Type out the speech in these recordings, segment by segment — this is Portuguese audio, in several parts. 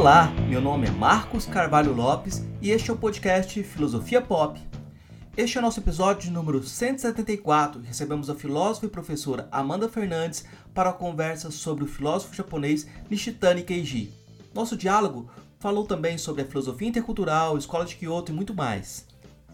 Olá, meu nome é Marcos Carvalho Lopes e este é o podcast Filosofia Pop. Este é o nosso episódio número 174 e recebemos a filósofa e professora Amanda Fernandes para a conversa sobre o filósofo japonês Nishitani Keiji. Nosso diálogo falou também sobre a filosofia intercultural, escola de Kyoto e muito mais.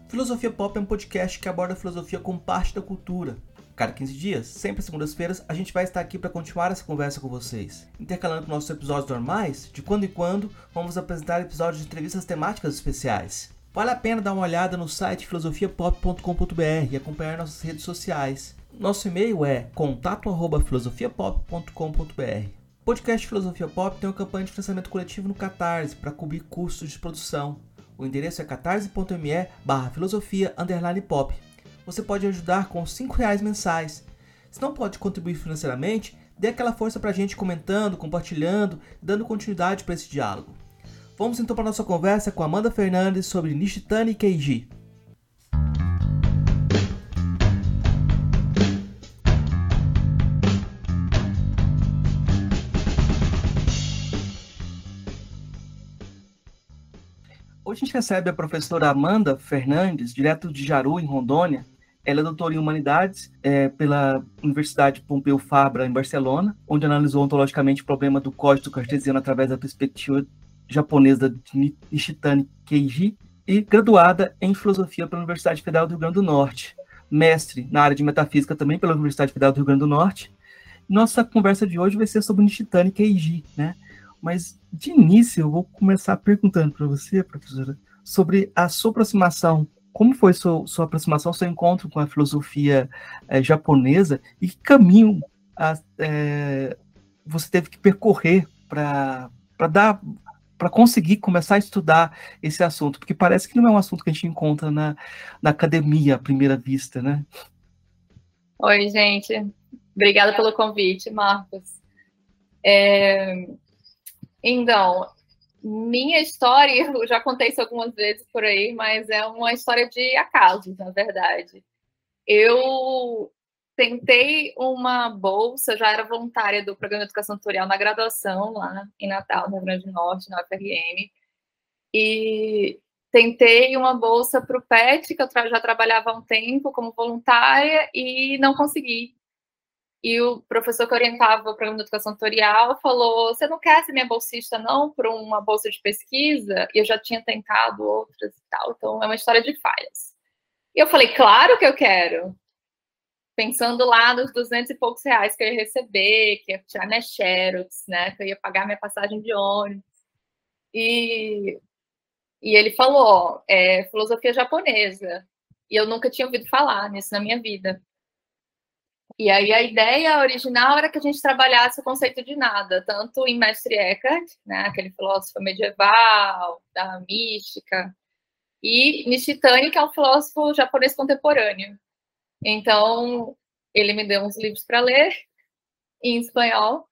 Filosofia Pop é um podcast que aborda a filosofia como parte da cultura, Cada 15 dias, sempre às segundas-feiras, a gente vai estar aqui para continuar essa conversa com vocês. Intercalando com nossos episódios normais, de quando em quando vamos apresentar episódios de entrevistas temáticas especiais. Vale a pena dar uma olhada no site filosofiapop.com.br e acompanhar nossas redes sociais. Nosso e-mail é contato@filosofiapop.com.br. O podcast Filosofia Pop tem uma campanha de financiamento coletivo no Catarse para cobrir custos de produção. O endereço é catarse.me barra filosofia pop você pode ajudar com R$ reais mensais. Se não pode contribuir financeiramente, dê aquela força para a gente comentando, compartilhando, dando continuidade para esse diálogo. Vamos então para nossa conversa com Amanda Fernandes sobre Nishitani Keiji. Hoje a gente recebe a professora Amanda Fernandes, direto de Jaru, em Rondônia, ela é doutora em Humanidades é, pela Universidade Pompeu Fabra, em Barcelona, onde analisou ontologicamente o problema do código cartesiano através da perspectiva japonesa de Nishitani Keiji, e graduada em Filosofia pela Universidade Federal do Rio Grande do Norte, mestre na área de Metafísica também pela Universidade Federal do Rio Grande do Norte. Nossa conversa de hoje vai ser sobre Nishitani Keiji, né? Mas, de início, eu vou começar perguntando para você, professora, sobre a sua aproximação como foi sua, sua aproximação, seu encontro com a filosofia é, japonesa e que caminho a, é, você teve que percorrer para dar para conseguir começar a estudar esse assunto, porque parece que não é um assunto que a gente encontra na, na academia à primeira vista, né? Oi, gente. Obrigada pelo convite, Marcos. É... Então, minha história, eu já contei isso algumas vezes por aí, mas é uma história de acasos, na verdade. Eu tentei uma bolsa, já era voluntária do Programa de Educação Tutorial na graduação, lá em Natal, no Rio Grande do Norte, na UFRN, e tentei uma bolsa para o PET, que eu já trabalhava há um tempo como voluntária, e não consegui. E o professor que orientava o programa de educação tutorial falou: Você não quer ser minha bolsista, não, para uma bolsa de pesquisa? E eu já tinha tentado outras e tal, então é uma história de falhas. E eu falei: Claro que eu quero. Pensando lá nos 200 e poucos reais que eu ia receber, que ia tirar minha xerox, né, que eu ia pagar minha passagem de ônibus. E, e ele falou: é, filosofia japonesa. E eu nunca tinha ouvido falar nisso na minha vida. E aí a ideia original era que a gente trabalhasse o conceito de nada, tanto em Mestre Eckhart, né, aquele filósofo medieval, da mística, e Nishitani, que é um filósofo japonês contemporâneo. Então, ele me deu uns livros para ler em espanhol,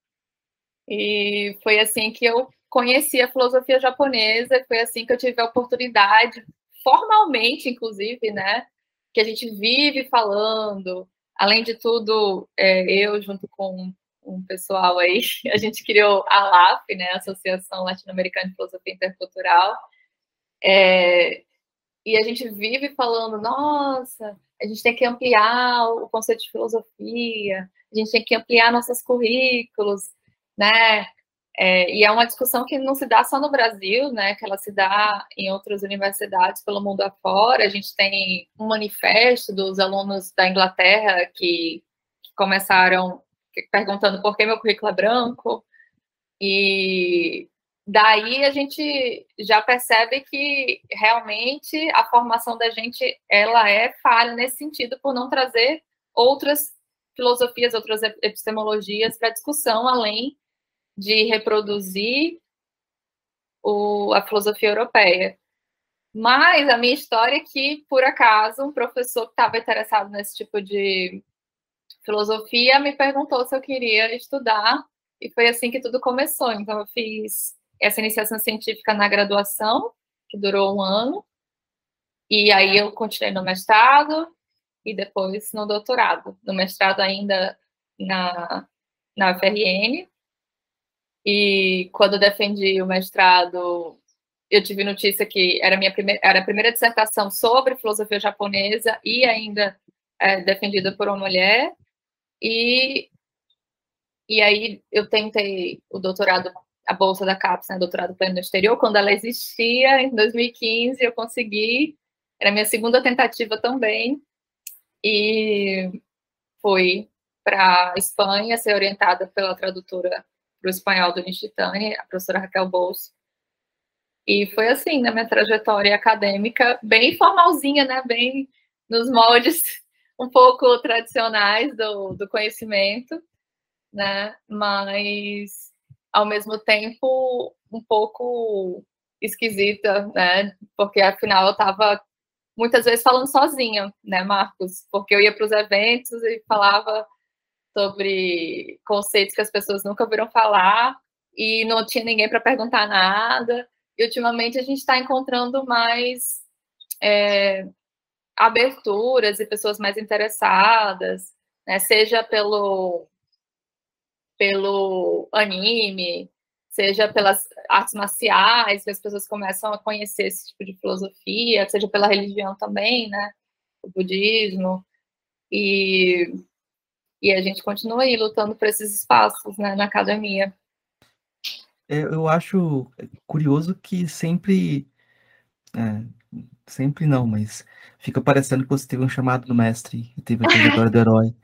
e foi assim que eu conheci a filosofia japonesa, foi assim que eu tive a oportunidade, formalmente, inclusive, né, que a gente vive falando, Além de tudo, é, eu, junto com um pessoal aí, a gente criou a LAF, né, Associação Latino-Americana de Filosofia Intercultural, é, e a gente vive falando, nossa, a gente tem que ampliar o conceito de filosofia, a gente tem que ampliar nossos currículos, né, é, e é uma discussão que não se dá só no Brasil, né, que ela se dá em outras universidades pelo mundo afora. A gente tem um manifesto dos alunos da Inglaterra que, que começaram perguntando por que meu currículo é branco. E daí a gente já percebe que realmente a formação da gente ela é falha nesse sentido por não trazer outras filosofias, outras epistemologias para discussão além de reproduzir o, a filosofia europeia. Mas a minha história é que, por acaso, um professor que estava interessado nesse tipo de filosofia me perguntou se eu queria estudar, e foi assim que tudo começou. Então, eu fiz essa iniciação científica na graduação, que durou um ano, e aí eu continuei no mestrado e depois no doutorado. No mestrado, ainda na, na UFRN, E quando defendi o mestrado, eu tive notícia que era, minha primeira, era a primeira dissertação sobre filosofia japonesa e ainda é, defendida por uma mulher. E, e aí eu tentei o doutorado, a bolsa da CAPES, né, doutorado pleno no exterior, quando ela existia, em 2015, eu consegui. Era minha segunda tentativa também. E fui para Espanha ser orientada pela tradutora para o espanhol do Nishitani, a professora Raquel Bolso. E foi assim, na minha trajetória acadêmica, bem formalzinha, né? Bem nos moldes um pouco tradicionais do, do conhecimento, né? Mas, ao mesmo tempo, um pouco esquisita, né? Porque, afinal, eu estava muitas vezes falando sozinha, né, Marcos? Porque eu ia para os eventos e falava sobre conceitos que as pessoas nunca ouviram falar e não tinha ninguém para perguntar nada. E ultimamente a gente está encontrando mais é, aberturas e pessoas mais interessadas, né? seja pelo, pelo anime, seja pelas artes marciais, que as pessoas começam a conhecer esse tipo de filosofia, seja pela religião também, né? O budismo. E e a gente continua aí lutando por esses espaços né, na academia. É, eu acho curioso que sempre. É, sempre não, mas fica parecendo que você teve um chamado do mestre e teve a trajetória do herói.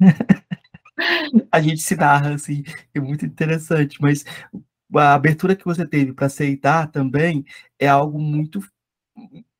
a gente se narra, assim, é muito interessante, mas a abertura que você teve para aceitar também é algo muito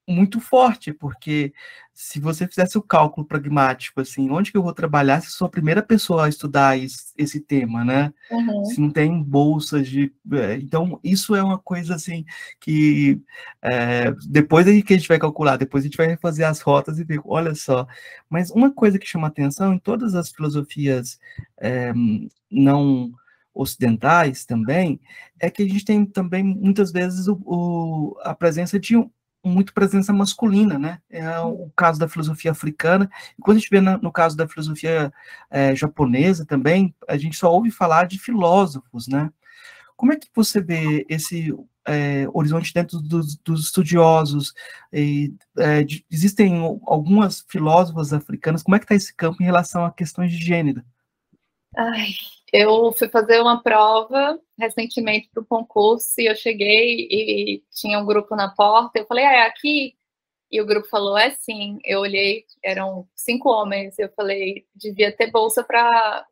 muito forte, porque se você fizesse o cálculo pragmático, assim, onde que eu vou trabalhar se sou a primeira pessoa a estudar esse, esse tema, né? Uhum. Se não tem bolsas de... É, então, isso é uma coisa, assim, que é, depois aí que a gente vai calcular, depois a gente vai fazer as rotas e ver, olha só. Mas uma coisa que chama atenção em todas as filosofias é, não ocidentais também, é que a gente tem também, muitas vezes, o, o a presença de um, muito presença masculina, né? É o caso da filosofia africana. E quando a gente vê na, no caso da filosofia é, japonesa também, a gente só ouve falar de filósofos, né? Como é que você vê esse é, horizonte dentro dos, dos estudiosos? E, é, de, existem algumas filósofas africanas. Como é que está esse campo em relação a questões de gênero? Ai, eu fui fazer uma prova recentemente para o concurso e eu cheguei e tinha um grupo na porta. Eu falei, ah, é aqui? E o grupo falou, é sim. Eu olhei, eram cinco homens. Eu falei, devia ter bolsa para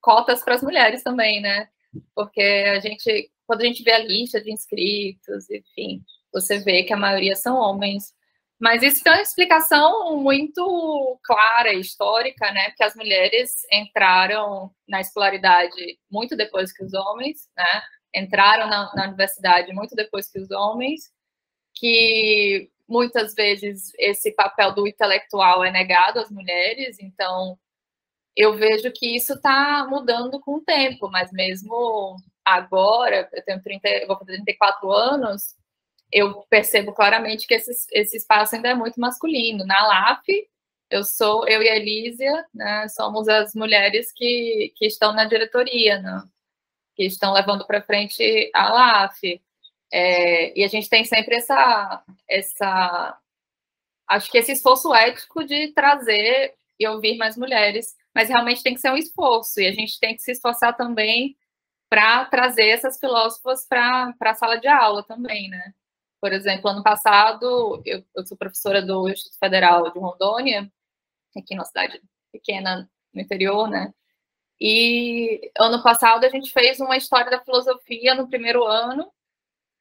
cotas para as mulheres também, né? Porque a gente, quando a gente vê a lista de inscritos, enfim, você vê que a maioria são homens. Mas isso tem uma explicação muito clara, histórica, né? Porque as mulheres entraram na escolaridade muito depois que os homens, né? Entraram na, na universidade muito depois que os homens, que muitas vezes esse papel do intelectual é negado às mulheres, então eu vejo que isso está mudando com o tempo, mas mesmo agora, eu tenho 30, eu vou fazer 34 anos, eu percebo claramente que esse, esse espaço ainda é muito masculino. Na LAF, eu sou, eu e a Elísia, né, somos as mulheres que, que estão na diretoria, né, que estão levando para frente a LAF. É, e a gente tem sempre essa, essa, acho que esse esforço ético de trazer e ouvir mais mulheres, mas realmente tem que ser um esforço, e a gente tem que se esforçar também para trazer essas filósofas para a sala de aula também, né? Por exemplo, ano passado, eu, eu sou professora do Instituto Federal de Rondônia, aqui na cidade pequena no interior, né? E ano passado a gente fez uma história da filosofia no primeiro ano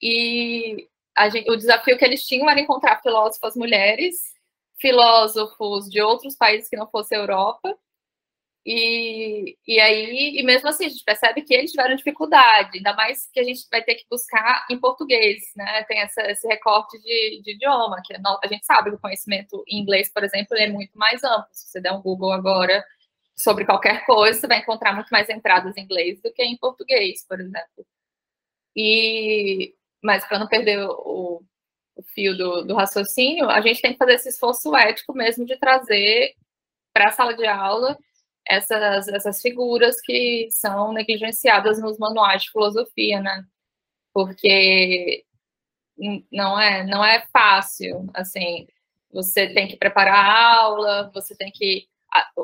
e gente, o desafio que eles tinham era encontrar filósofas mulheres, filósofos de outros países que não fosse a Europa e, e aí, e mesmo assim, a gente percebe que eles tiveram dificuldade, ainda mais que a gente vai ter que buscar em português, né? Tem essa, esse recorte de, de idioma, que a gente sabe que o conhecimento em inglês, por exemplo, é muito mais amplo. Se você der um Google agora sobre qualquer coisa, você vai encontrar muito mais entradas em inglês do que em português, por exemplo. E, mas para não perder o, o fio do, do raciocínio, a gente tem que fazer esse esforço ético mesmo de trazer para a sala de aula essas, essas figuras que são negligenciadas nos manuais de filosofia, né? Porque não é, não é fácil, assim, você tem que preparar a aula, você tem que,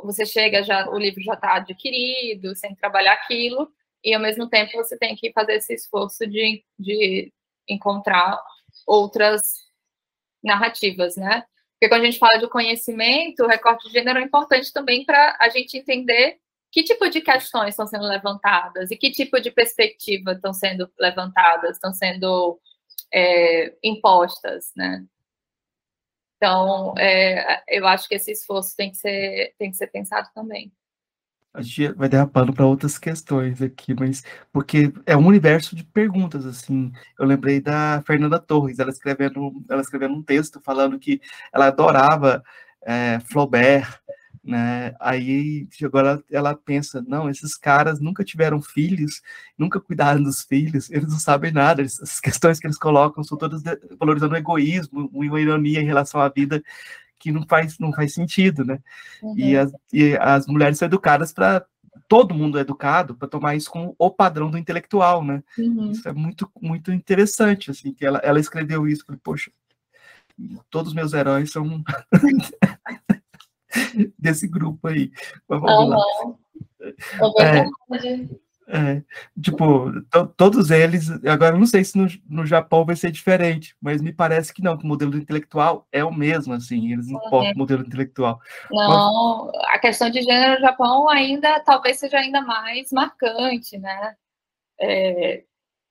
você chega já, o livro já está adquirido, que trabalhar aquilo, e ao mesmo tempo você tem que fazer esse esforço de, de encontrar outras narrativas, né? Porque quando a gente fala de conhecimento, o recorte de gênero é importante também para a gente entender que tipo de questões estão sendo levantadas e que tipo de perspectiva estão sendo levantadas, estão sendo é, impostas, né? Então, é, eu acho que esse esforço tem que ser, tem que ser pensado também. A gente vai derrapando para outras questões aqui, mas porque é um universo de perguntas assim. Eu lembrei da Fernanda Torres, ela escrevendo, ela escrevendo um texto falando que ela adorava é, Flaubert, né? Aí agora ela pensa, não, esses caras nunca tiveram filhos, nunca cuidaram dos filhos, eles não sabem nada. As questões que eles colocam são todas valorizando o egoísmo, uma ironia em relação à vida que não faz, não faz sentido, né? Uhum. E, as, e as mulheres são educadas para todo mundo é educado para tomar isso como o padrão do intelectual, né? Uhum. Isso é muito muito interessante, assim, que ela, ela escreveu isso, falei, poxa, todos os meus heróis são desse grupo aí. Mas vamos uhum. lá. É, é é, tipo, todos eles, agora não sei se no, no Japão vai ser diferente, mas me parece que não, que o modelo intelectual é o mesmo, assim, eles não importam o modelo intelectual. Não, mas... a questão de gênero no Japão ainda, talvez seja ainda mais marcante, né? É,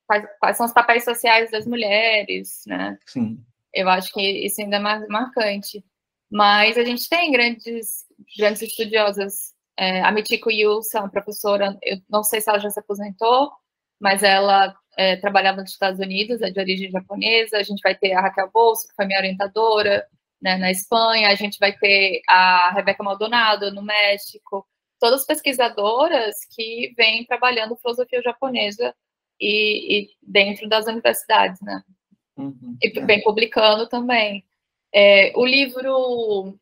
quais, quais, são os papéis sociais das mulheres, né? Sim. Eu acho que isso ainda é mais marcante. Mas a gente tem grandes, grandes estudiosas é, a Michiko Yusa, uma professora, eu não sei se ela já se aposentou, mas ela é, trabalhava nos Estados Unidos, é de origem japonesa. A gente vai ter a Raquel Bolso, que foi minha orientadora né, na Espanha. A gente vai ter a Rebeca Maldonado, no México. Todas pesquisadoras que vêm trabalhando filosofia japonesa e, e dentro das universidades, né? Uhum, e vem publicando também. É, o livro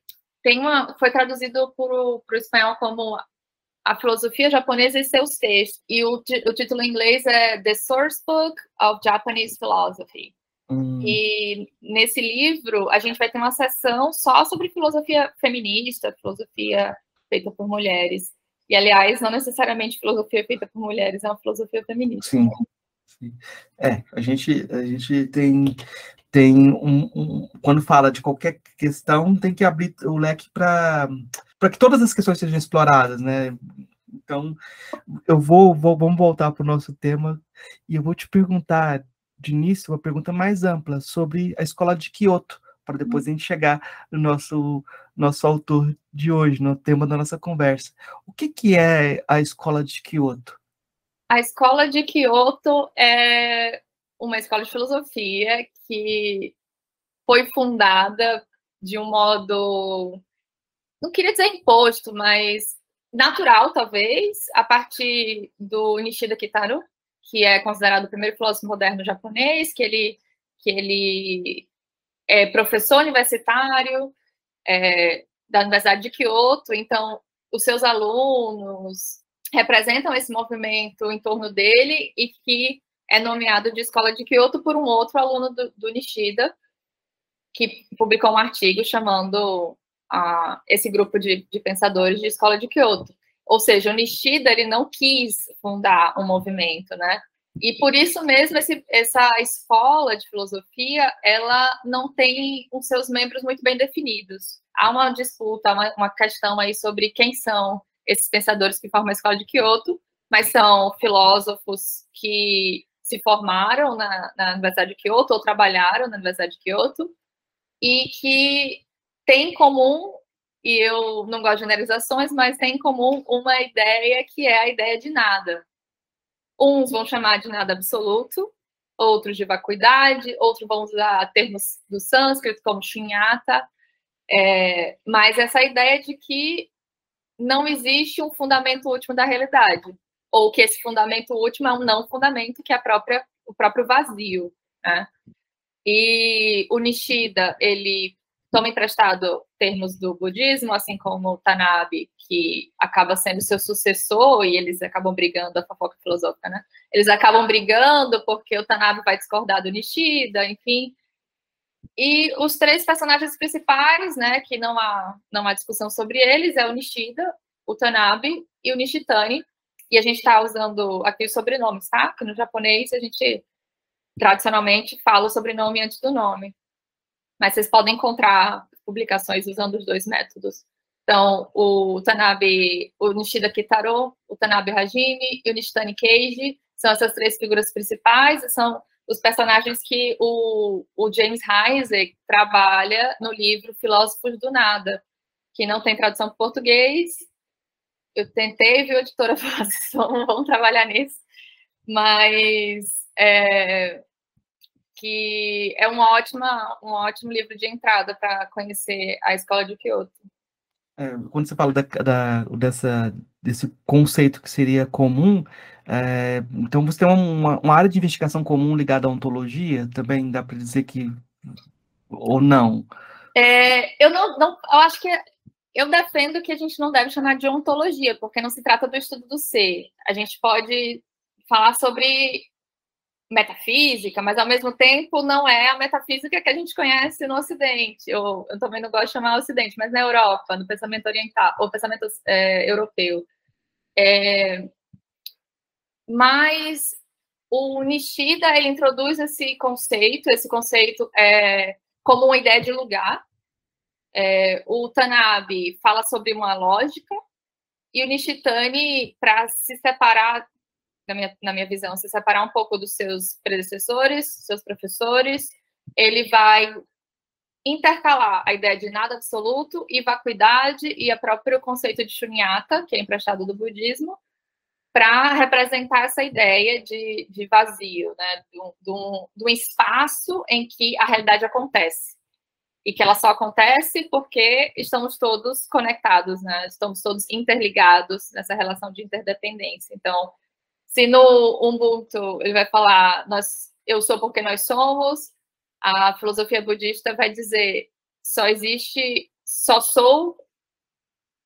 tem uma, foi traduzido para o espanhol como A Filosofia Japonesa e Seus Textos. E o, o título em inglês é The Source Book of Japanese Philosophy. Hum. E nesse livro a gente vai ter uma sessão só sobre filosofia feminista, filosofia feita por mulheres. E, aliás, não necessariamente filosofia feita por mulheres, é uma filosofia feminista. Sim. Sim. É, a gente, a gente tem tem um, um, quando fala de qualquer questão, tem que abrir o leque para que todas as questões sejam exploradas, né? Então, eu vou, vou vamos voltar para o nosso tema e eu vou te perguntar de início uma pergunta mais ampla sobre a escola de Kyoto, para depois a gente chegar no nosso nosso autor de hoje, no tema da nossa conversa. O que, que é a escola de Kyoto? A escola de Kyoto é uma escola de filosofia que foi fundada de um modo, não queria dizer imposto, mas natural, talvez, a partir do Nishida Kitaro, que é considerado o primeiro filósofo moderno japonês, que ele, que ele é professor universitário é, da Universidade de Kyoto, então os seus alunos representam esse movimento em torno dele e que é nomeado de escola de Kyoto por um outro aluno do, do Nishida, que publicou um artigo chamando esse grupo de, de pensadores de escola de Kyoto. Ou seja, o Nishida ele não quis fundar um movimento, né? E por isso mesmo esse, essa escola de filosofia ela não tem os seus membros muito bem definidos. Há uma disputa, uma, uma questão aí sobre quem são esses pensadores que formam a escola de Kyoto, mas são filósofos que se formaram na, na Universidade de Kyoto ou trabalharam na Universidade de Kyoto e que tem em comum, e eu não gosto de generalizações, mas tem em comum uma ideia que é a ideia de nada. Uns vão chamar de nada absoluto, outros de vacuidade, outros vão usar termos do sânscrito como shunyata, é, mas essa ideia de que não existe um fundamento último da realidade ou que esse fundamento último é um não fundamento, que é a própria, o próprio vazio. Né? E o Nishida, ele toma emprestado termos do budismo, assim como o Tanabe, que acaba sendo seu sucessor, e eles acabam brigando, a fofoca filosófica, né? Eles acabam brigando porque o Tanabe vai discordar do Nishida, enfim. E os três personagens principais, né, que não há, não há discussão sobre eles, é o Nishida, o Tanabe e o Nishitani. E a gente está usando aqui os sobrenomes, tá? Que no japonês a gente tradicionalmente fala o sobrenome antes do nome. Mas vocês podem encontrar publicações usando os dois métodos. Então, o Tanabe, o Nishida Kitaro, o Tanabe Hajime e o Nishitani Keiji são essas três figuras principais, são os personagens que o, o James Heisey trabalha no livro Filósofos do Nada, que não tem tradução para português. Eu tentei, viu, editora, vocês vão, vão trabalhar nisso, mas é, que é uma ótima, um ótimo livro de entrada para conhecer a escola de Kyoto. É, quando você fala da, da, dessa, desse conceito que seria comum, é, então você tem uma, uma, área de investigação comum ligada à ontologia, também dá para dizer que ou não? É, eu não, não, eu acho que eu defendo que a gente não deve chamar de ontologia, porque não se trata do estudo do ser. A gente pode falar sobre metafísica, mas ao mesmo tempo não é a metafísica que a gente conhece no Ocidente. Eu, eu também não gosto de chamar Ocidente, mas na Europa, no pensamento oriental, ou pensamento é, europeu. É, mas o Nishida ele introduz esse conceito, esse conceito é como uma ideia de lugar. É, o Tanabe fala sobre uma lógica e o Nishitani, para se separar na minha, na minha visão, se separar um pouco dos seus predecessores, seus professores, ele vai intercalar a ideia de nada absoluto e vacuidade e o próprio conceito de shunyata, que é emprestado do budismo, para representar essa ideia de, de vazio, né? de um espaço em que a realidade acontece. E que ela só acontece porque estamos todos conectados, né? estamos todos interligados nessa relação de interdependência. Então, se no Ubuntu ele vai falar nós, eu sou porque nós somos, a filosofia budista vai dizer só existe, só sou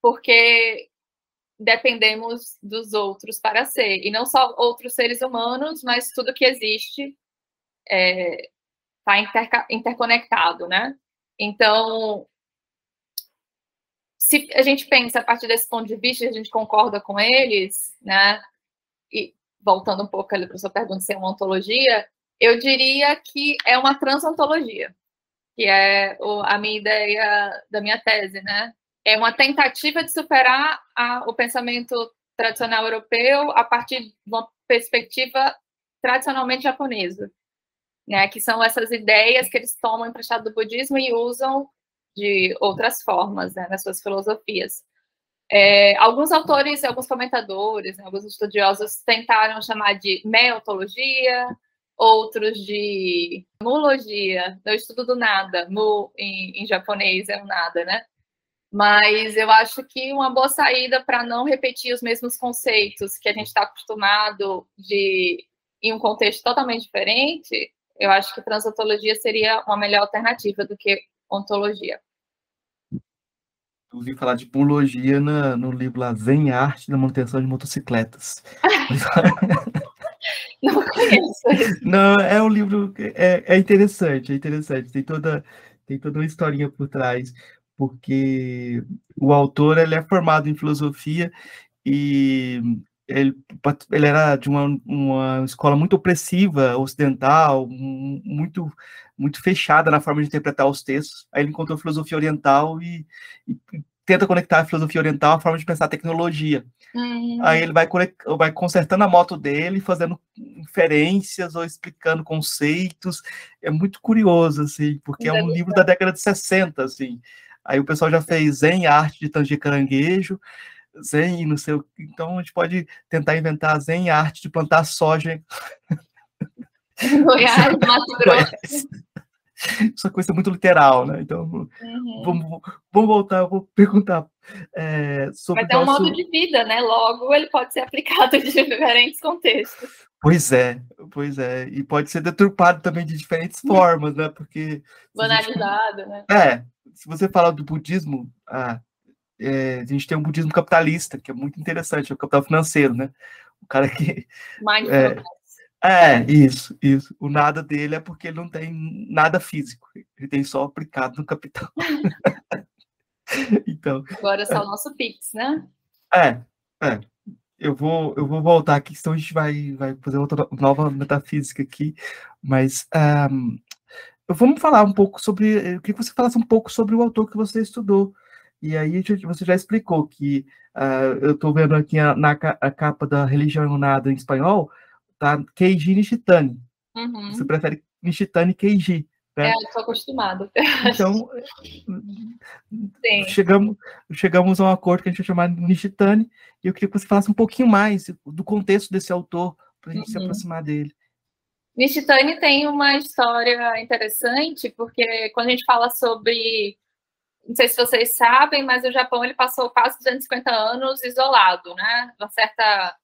porque dependemos dos outros para ser. E não só outros seres humanos, mas tudo que existe está é, tá inter, interconectado, né? Então, se a gente pensa a partir desse ponto de vista, a gente concorda com eles, né? E voltando um pouco ali para sua pergunta se é uma ontologia, eu diria que é uma transontologia, que é a minha ideia da minha tese, né? É uma tentativa de superar a, o pensamento tradicional europeu a partir de uma perspectiva tradicionalmente japonesa, né? Que são essas ideias que eles tomam emprestado do budismo e usam de outras formas né, nas suas filosofias. É, alguns autores, alguns comentadores, né, alguns estudiosos tentaram chamar de meotologia, outros de mulogia, eu estudo do nada, mu em, em japonês é o nada, né? Mas eu acho que uma boa saída para não repetir os mesmos conceitos que a gente está acostumado de em um contexto totalmente diferente, eu acho que transontologia seria uma melhor alternativa do que ontologia ouvi falar de biologia na, no livro lá, Zen Arte da Manutenção de Motocicletas. Não conheço. Não, é um livro é, é interessante, é interessante. Tem toda, tem toda uma historinha por trás, porque o autor ele é formado em filosofia e ele, ele era de uma, uma escola muito opressiva, ocidental, muito muito fechada na forma de interpretar os textos. Aí ele encontrou filosofia oriental e, e tenta conectar a filosofia oriental à forma de pensar a tecnologia. Uhum. Aí ele vai, vai consertando a moto dele, fazendo inferências ou explicando conceitos. É muito curioso, assim, porque é, é um livro da década de 60, assim. Aí o pessoal já fez Zen Arte de Tanger Caranguejo, Zen, não sei o Então a gente pode tentar inventar Zen Arte de plantar soja. Goiás, Mato Grosso. Essa coisa muito literal, né? Então, uhum. vamos, vamos voltar, eu vou perguntar é, sobre. Mas é um nosso... modo de vida, né? Logo, ele pode ser aplicado em diferentes contextos. Pois é, pois é. E pode ser deturpado também de diferentes formas, né? Porque. Banalizado, gente... né? É, se você fala do budismo, ah, é, a gente tem um budismo capitalista, que é muito interessante, é o capital financeiro, né? O cara que. É, é, isso, isso. O nada dele é porque ele não tem nada físico, ele tem só aplicado no capital. então. Agora é só o nosso Pix, né? É, é. Eu vou, eu vou voltar aqui, senão a gente vai, vai fazer outra nova metafísica aqui, mas um, vamos falar um pouco sobre. Eu queria que você falasse um pouco sobre o autor que você estudou. E aí você já explicou que uh, eu estou vendo aqui a, na a capa da Religião Nada em espanhol, tá? Keiji Nishitani. Uhum. Você prefere Nishitani Keiji. Né? É, eu estou acostumado. Então, chegamos, chegamos a um acordo que a gente vai chamar de Nishitani, e eu queria que você falasse um pouquinho mais do contexto desse autor, para a gente uhum. se aproximar dele. Nishitani tem uma história interessante, porque quando a gente fala sobre não sei se vocês sabem, mas o Japão ele passou quase 250 anos isolado, né? Uma certa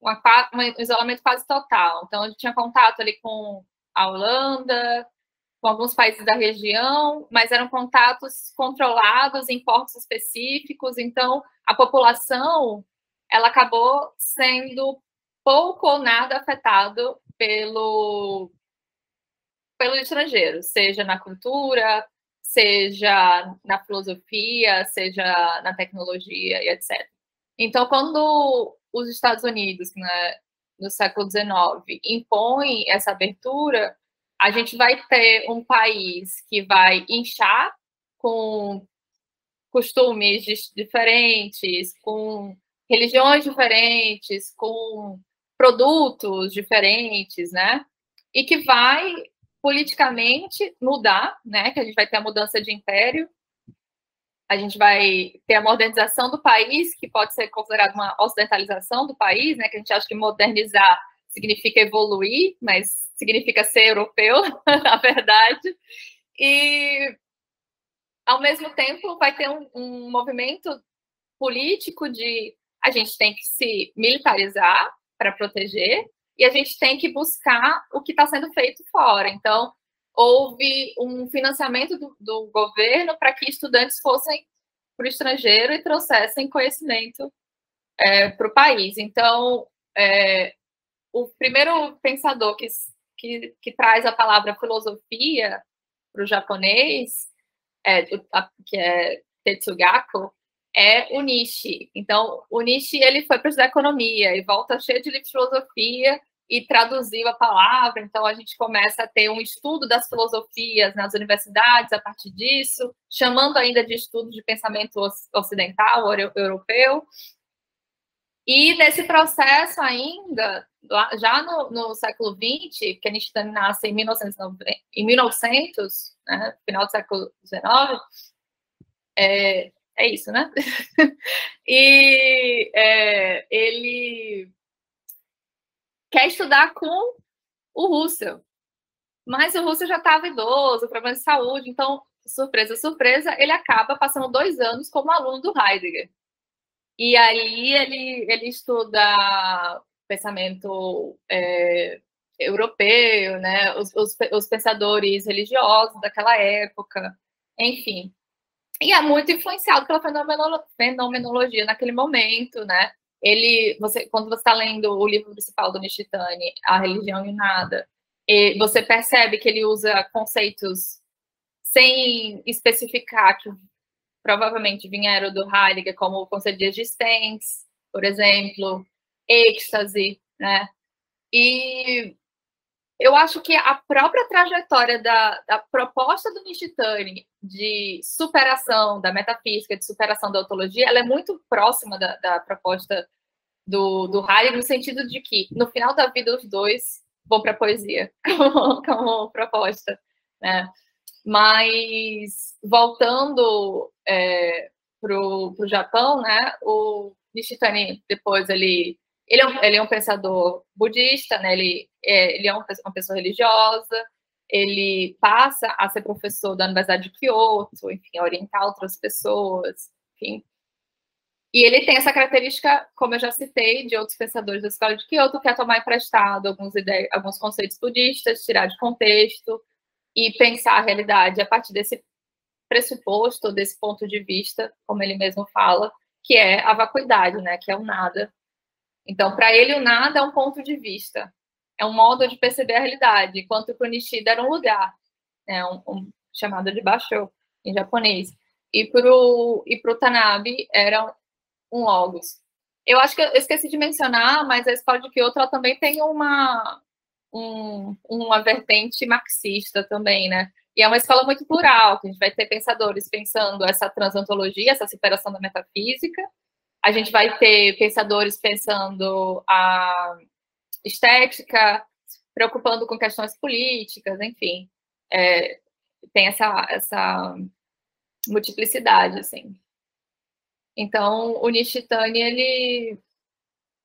uma, um isolamento quase total. Então ele tinha contato ali com a Holanda, com alguns países da região, mas eram contatos controlados em portos específicos. Então a população ela acabou sendo pouco ou nada afetado pelo pelo estrangeiro, seja na cultura, seja na filosofia, seja na tecnologia e etc. Então, quando os Estados Unidos, né, no século XIX, impõem essa abertura, a gente vai ter um país que vai inchar com costumes diferentes, com religiões diferentes, com produtos diferentes, né? E que vai politicamente mudar, né? Que a gente vai ter a mudança de império, a gente vai ter a modernização do país, que pode ser considerada uma ocidentalização do país, né? Que a gente acha que modernizar significa evoluir, mas significa ser europeu, na verdade. E ao mesmo tempo vai ter um, um movimento político de a gente tem que se militarizar para proteger e a gente tem que buscar o que está sendo feito fora. Então, houve um financiamento do, do governo para que estudantes fossem para o estrangeiro e trouxessem conhecimento é, para o país. Então, é, o primeiro pensador que, que, que, traz a palavra filosofia para o japonês, é, que é Tetsugaku, é o Nishi. Então, o Nishi ele foi para estudar economia e volta cheio de filosofia e traduziu a palavra. Então, a gente começa a ter um estudo das filosofias nas universidades a partir disso, chamando ainda de estudo de pensamento ocidental, europeu. E nesse processo ainda, já no, no século XX, que a gente nasce em, 1990, em 1900, né, final do século XIX, é, é isso, né? e é, ele quer estudar com o Russell. Mas o Russell já estava idoso, problema de saúde, então, surpresa, surpresa, ele acaba passando dois anos como aluno do Heidegger. E aí ele, ele estuda pensamento é, europeu, né, os, os, os, pensadores religiosos daquela época, enfim. E é muito influenciado pela fenomenologia naquele momento, né? Ele, você, quando você está lendo o livro principal do Nishitani, A Religião e Nada, e você percebe que ele usa conceitos sem especificar que provavelmente vieram do Heidegger, como o conceito de existência, por exemplo, êxtase, né? E eu acho que a própria trajetória da, da proposta do Nishitani de superação da metafísica, de superação da ontologia, ela é muito próxima da, da proposta do, do Heidegger, no sentido de que, no final da vida, os dois vão para a poesia, como, como, proposta. Né? Mas, voltando é, para o Japão, né, o Nishitani, depois, ele ele é um, ele é um pensador budista, né? ele, é, ele é uma pessoa religiosa, ele passa a ser professor da Universidade de Kyoto, enfim, a orientar outras pessoas, enfim. E ele tem essa característica, como eu já citei, de outros pensadores da escola de Kyoto, que é tomar emprestado alguns, ideias, alguns conceitos budistas, tirar de contexto e pensar a realidade a partir desse pressuposto desse ponto de vista, como ele mesmo fala, que é a vacuidade, né? Que é o nada. Então, para ele, o nada é um ponto de vista, é um modo de perceber a realidade, enquanto para o Nishida era um lugar, né? um, um chamado de basho em japonês. E para o e pro Tanabe era um logos. Eu acho que eu esqueci de mencionar, mas a escola de Kyoto também tem uma, um, uma vertente marxista também, né? E é uma escola muito plural, que a gente vai ter pensadores pensando essa transantologia, essa superação da metafísica. A gente vai ter pensadores pensando a estética, preocupando com questões políticas, enfim. É, tem essa, essa multiplicidade, assim. Então, o Nishitani, ele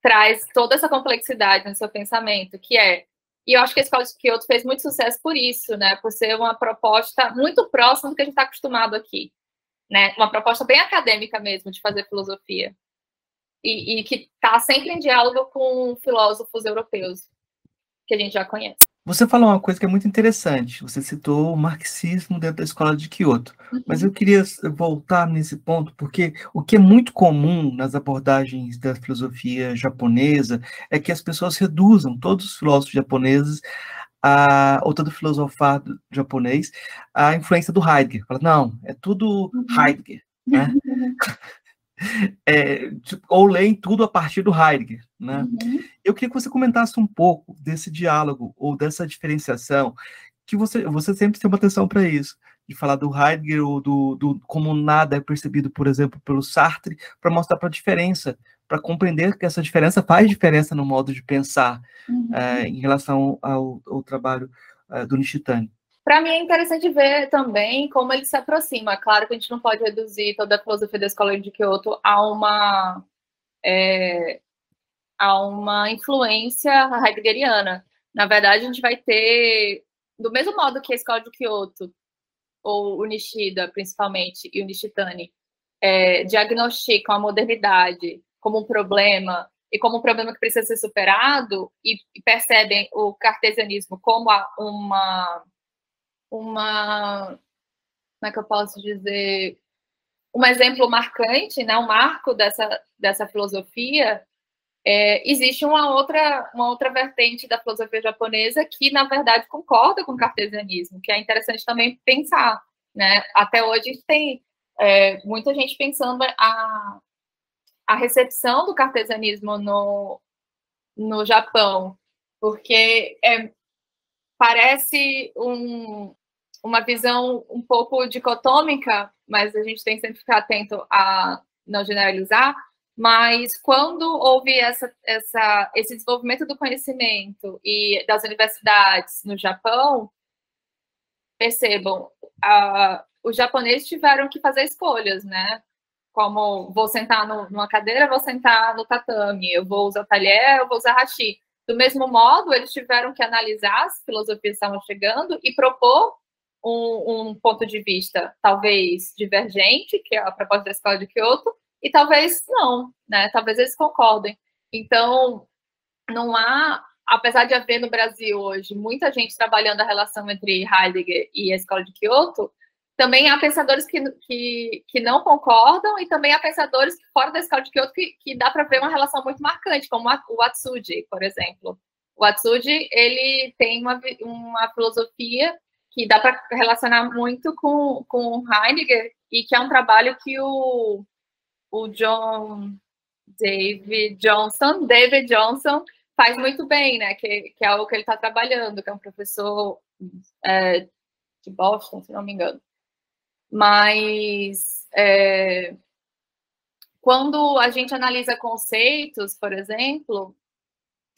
traz toda essa complexidade no seu pensamento, que é e eu acho que a Escola de Kyoto fez muito sucesso por isso, né? Por ser uma proposta muito próxima do que a gente está acostumado aqui. Né? Uma proposta bem acadêmica mesmo de fazer filosofia. E, e que está sempre em diálogo com filósofos europeus que a gente já conhece. Você falou uma coisa que é muito interessante. Você citou o marxismo dentro da escola de Kyoto. Uhum. Mas eu queria voltar nesse ponto, porque o que é muito comum nas abordagens da filosofia japonesa é que as pessoas reduzam todos os filósofos japoneses a, ou todo filosofado japonês a influência do Heidegger. Fala, não, é tudo uhum. Heidegger. Né? é, tipo, ou leem tudo a partir do Heidegger. Né? Uhum. Eu queria que você comentasse um pouco desse diálogo ou dessa diferenciação, que você, você sempre tem uma atenção para isso, de falar do Heidegger ou do, do como nada é percebido, por exemplo, pelo Sartre, para mostrar para a diferença, para compreender que essa diferença faz diferença no modo de pensar uhum. é, em relação ao, ao trabalho é, do Nishitani. Para mim é interessante ver também como ele se aproxima. Claro que a gente não pode reduzir toda a filosofia da escola de Kyoto a uma é, a uma influência heideggeriana. Na verdade, a gente vai ter, do mesmo modo que a escola de Kyoto, ou o Nishida, principalmente, e o Nishitani, é, diagnosticam a modernidade como um problema e como um problema que precisa ser superado e, e percebem o cartesianismo como uma uma. Como é que eu posso dizer? Um exemplo marcante, né, um marco dessa, dessa filosofia. É, existe uma outra, uma outra vertente da filosofia japonesa que, na verdade, concorda com o cartesianismo, que é interessante também pensar. Né? Até hoje, tem é, muita gente pensando a, a recepção do cartesianismo no, no Japão, porque é, parece um, uma visão um pouco dicotômica, mas a gente tem que sempre ficar atento a não generalizar. Mas quando houve essa, essa, esse desenvolvimento do conhecimento e das universidades no Japão, percebam, a, os japoneses tiveram que fazer escolhas, né? Como vou sentar no, numa cadeira, vou sentar no tatame, eu vou usar talher, eu vou usar hashi. Do mesmo modo, eles tiveram que analisar as filosofias que estavam chegando e propor um, um, ponto de vista talvez divergente, que é a proposta da escola de Kyoto, e talvez não, né? Talvez eles concordem. Então, não há, apesar de haver no Brasil hoje muita gente trabalhando a relação entre Heidegger e a escola de Kyoto, também há pensadores que, que, que não concordam e também há pensadores fora da escola de Kyoto que, que dá para ver uma relação muito marcante, como o Atsuji, por exemplo. O Atsuji, ele tem uma, uma filosofia que dá para relacionar muito com, com Heidegger e que é um trabalho que o, o John David Johnson, David Johnson faz muito bem, né? Que, que é o que ele está trabalhando, que é um professor é, de Boston, se não me engano. Mas é, quando a gente analisa conceitos, por exemplo,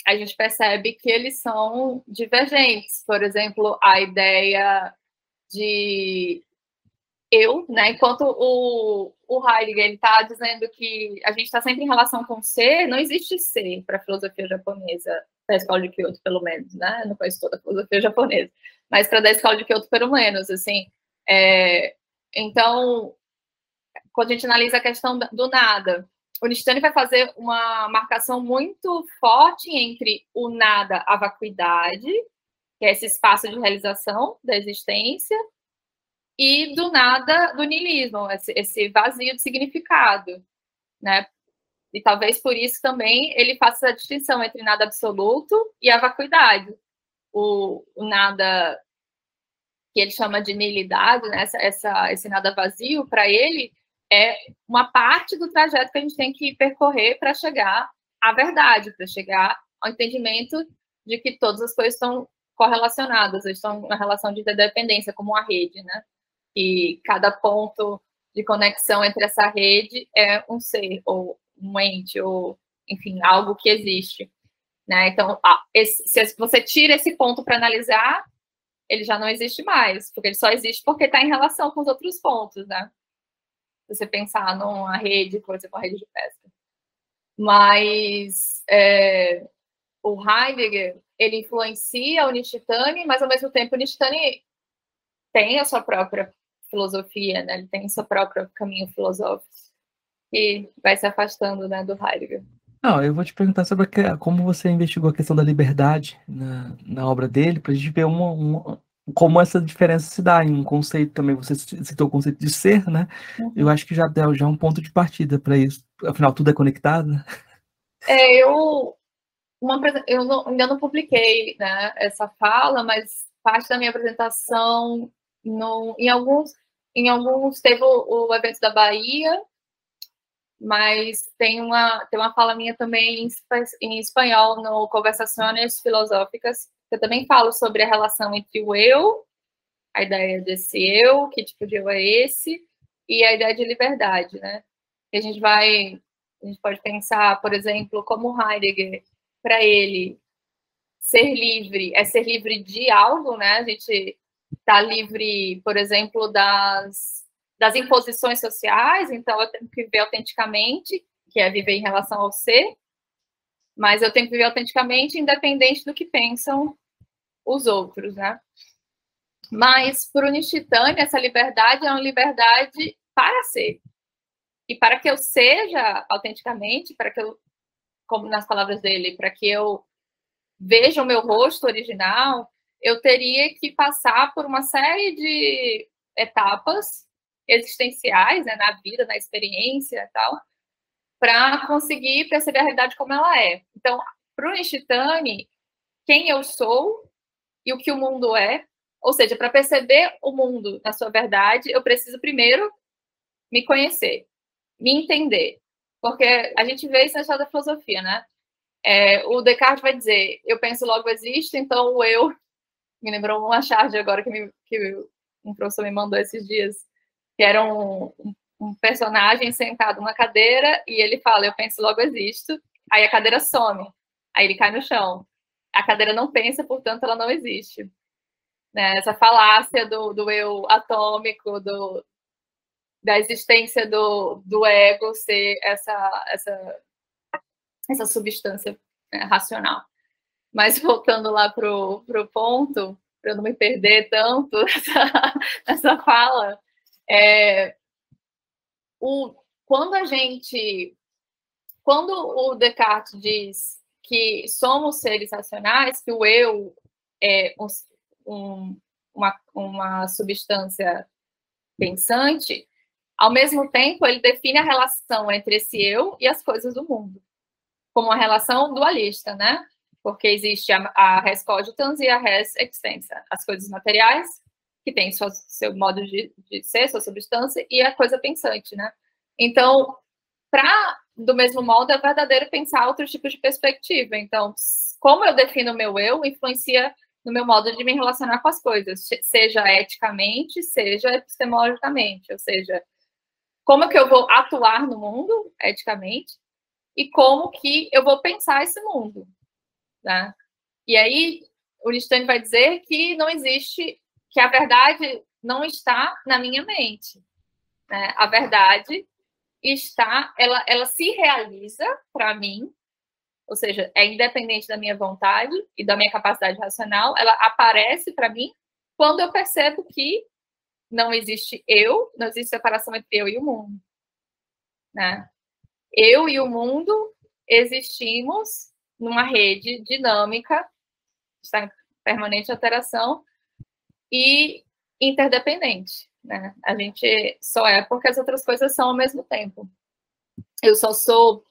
a gente percebe que eles são divergentes. Por exemplo, a ideia de eu, né? Enquanto o, o Heidegger está dizendo que a gente está sempre em relação com ser, não existe ser para a filosofia japonesa, da escola de Kyoto, pelo menos, né? não conheço toda a filosofia japonesa, mas para da escola de Kyoto, pelo menos, assim. É, então, quando a gente analisa a questão do nada, o Nishitani vai fazer uma marcação muito forte entre o nada, a vacuidade, que é esse espaço de realização da existência, e do nada do niilismo, esse, esse vazio de significado, né? E talvez por isso também ele faça a distinção entre nada absoluto e a vacuidade. O, o nada que ele chama de nilidade, né? essa, essa, esse nada vazio, para ele é uma parte do trajeto que a gente tem que percorrer para chegar à verdade, para chegar ao entendimento de que todas as coisas estão correlacionadas, estão uma relação de interdependência, como uma rede, né? E cada ponto de conexão entre essa rede é um ser, ou um ente, ou, enfim, algo que existe. Né? Então, se você tira esse ponto para analisar, ele já não existe mais, porque ele só existe porque está em relação com os outros pontos, né? Você pensar numa rede, por exemplo, a rede de pesca. Mas é, o Heidegger, ele influencia o Nishitani, mas ao mesmo tempo o Nishitani tem a sua própria filosofia, né? Ele tem seu próprio caminho filosófico e vai se afastando, né, do Heidegger. Não, eu vou te perguntar sobre como você investigou a questão da liberdade na, na obra dele, para a gente ver uma, uma, como essa diferença se dá em um conceito também. Você citou o conceito de ser, né? Uhum. Eu acho que já deu já um ponto de partida para isso. Afinal, tudo é conectado. Né? É, eu, uma, eu não, ainda não publiquei né, essa fala, mas parte da minha apresentação no, em alguns em alguns teve o, o evento da Bahia mas tem uma, tem uma fala minha também em, em espanhol no Conversações Filosóficas, eu também falo sobre a relação entre o eu, a ideia desse eu, que tipo de eu é esse, e a ideia de liberdade, né? E a gente vai, a gente pode pensar, por exemplo, como Heidegger, para ele, ser livre é ser livre de algo, né? A gente está livre, por exemplo, das das imposições sociais, então eu tenho que viver autenticamente, que é viver em relação ao ser, mas eu tenho que viver autenticamente independente do que pensam os outros, né? Mas para o Nishitani, essa liberdade é uma liberdade para ser. E para que eu seja autenticamente, para que eu, como nas palavras dele, para que eu veja o meu rosto original, eu teria que passar por uma série de etapas existenciais, né, na vida, na experiência e tal, para conseguir perceber a realidade como ela é. Então, para o Nishitani, quem eu sou e o que o mundo é, ou seja, para perceber o mundo na sua verdade, eu preciso primeiro me conhecer, me entender. Porque a gente vê isso na história da filosofia, né? É, o Descartes vai dizer, eu penso, logo existo, então o eu... Me lembrou uma charge agora que, me, que um professor me mandou esses dias que era um, um personagem sentado numa cadeira e ele fala, eu penso, logo existo. Aí a cadeira some, aí ele cai no chão. A cadeira não pensa, portanto, ela não existe. Né? Essa falácia do, do eu atômico, do, da existência do, do ego ser essa, essa, essa substância né, racional. Mas voltando lá para o ponto, para eu não me perder tanto nessa, nessa fala, é, o, quando a gente. Quando o Descartes diz que somos seres racionais, que o eu é um, uma, uma substância pensante, ao mesmo tempo ele define a relação entre esse eu e as coisas do mundo, como uma relação dualista, né? Porque existe a, a res cogitans e a res extensa, as coisas materiais que tem seu modo de, de ser, sua substância, e a coisa pensante, né? Então, para, do mesmo modo, é verdadeiro pensar outros tipos de perspectiva. Então, como eu defino o meu eu, influencia no meu modo de me relacionar com as coisas, seja eticamente, seja epistemologicamente, ou seja, como que eu vou atuar no mundo eticamente e como que eu vou pensar esse mundo, né? E aí o Listane vai dizer que não existe que a verdade não está na minha mente. Né? A verdade está, ela, ela se realiza para mim, ou seja, é independente da minha vontade e da minha capacidade racional, ela aparece para mim quando eu percebo que não existe eu, não existe separação entre eu e o mundo. Né? Eu e o mundo existimos numa rede dinâmica, está em permanente alteração, e interdependente. né? A gente só é porque as outras coisas são ao mesmo tempo. Eu só sou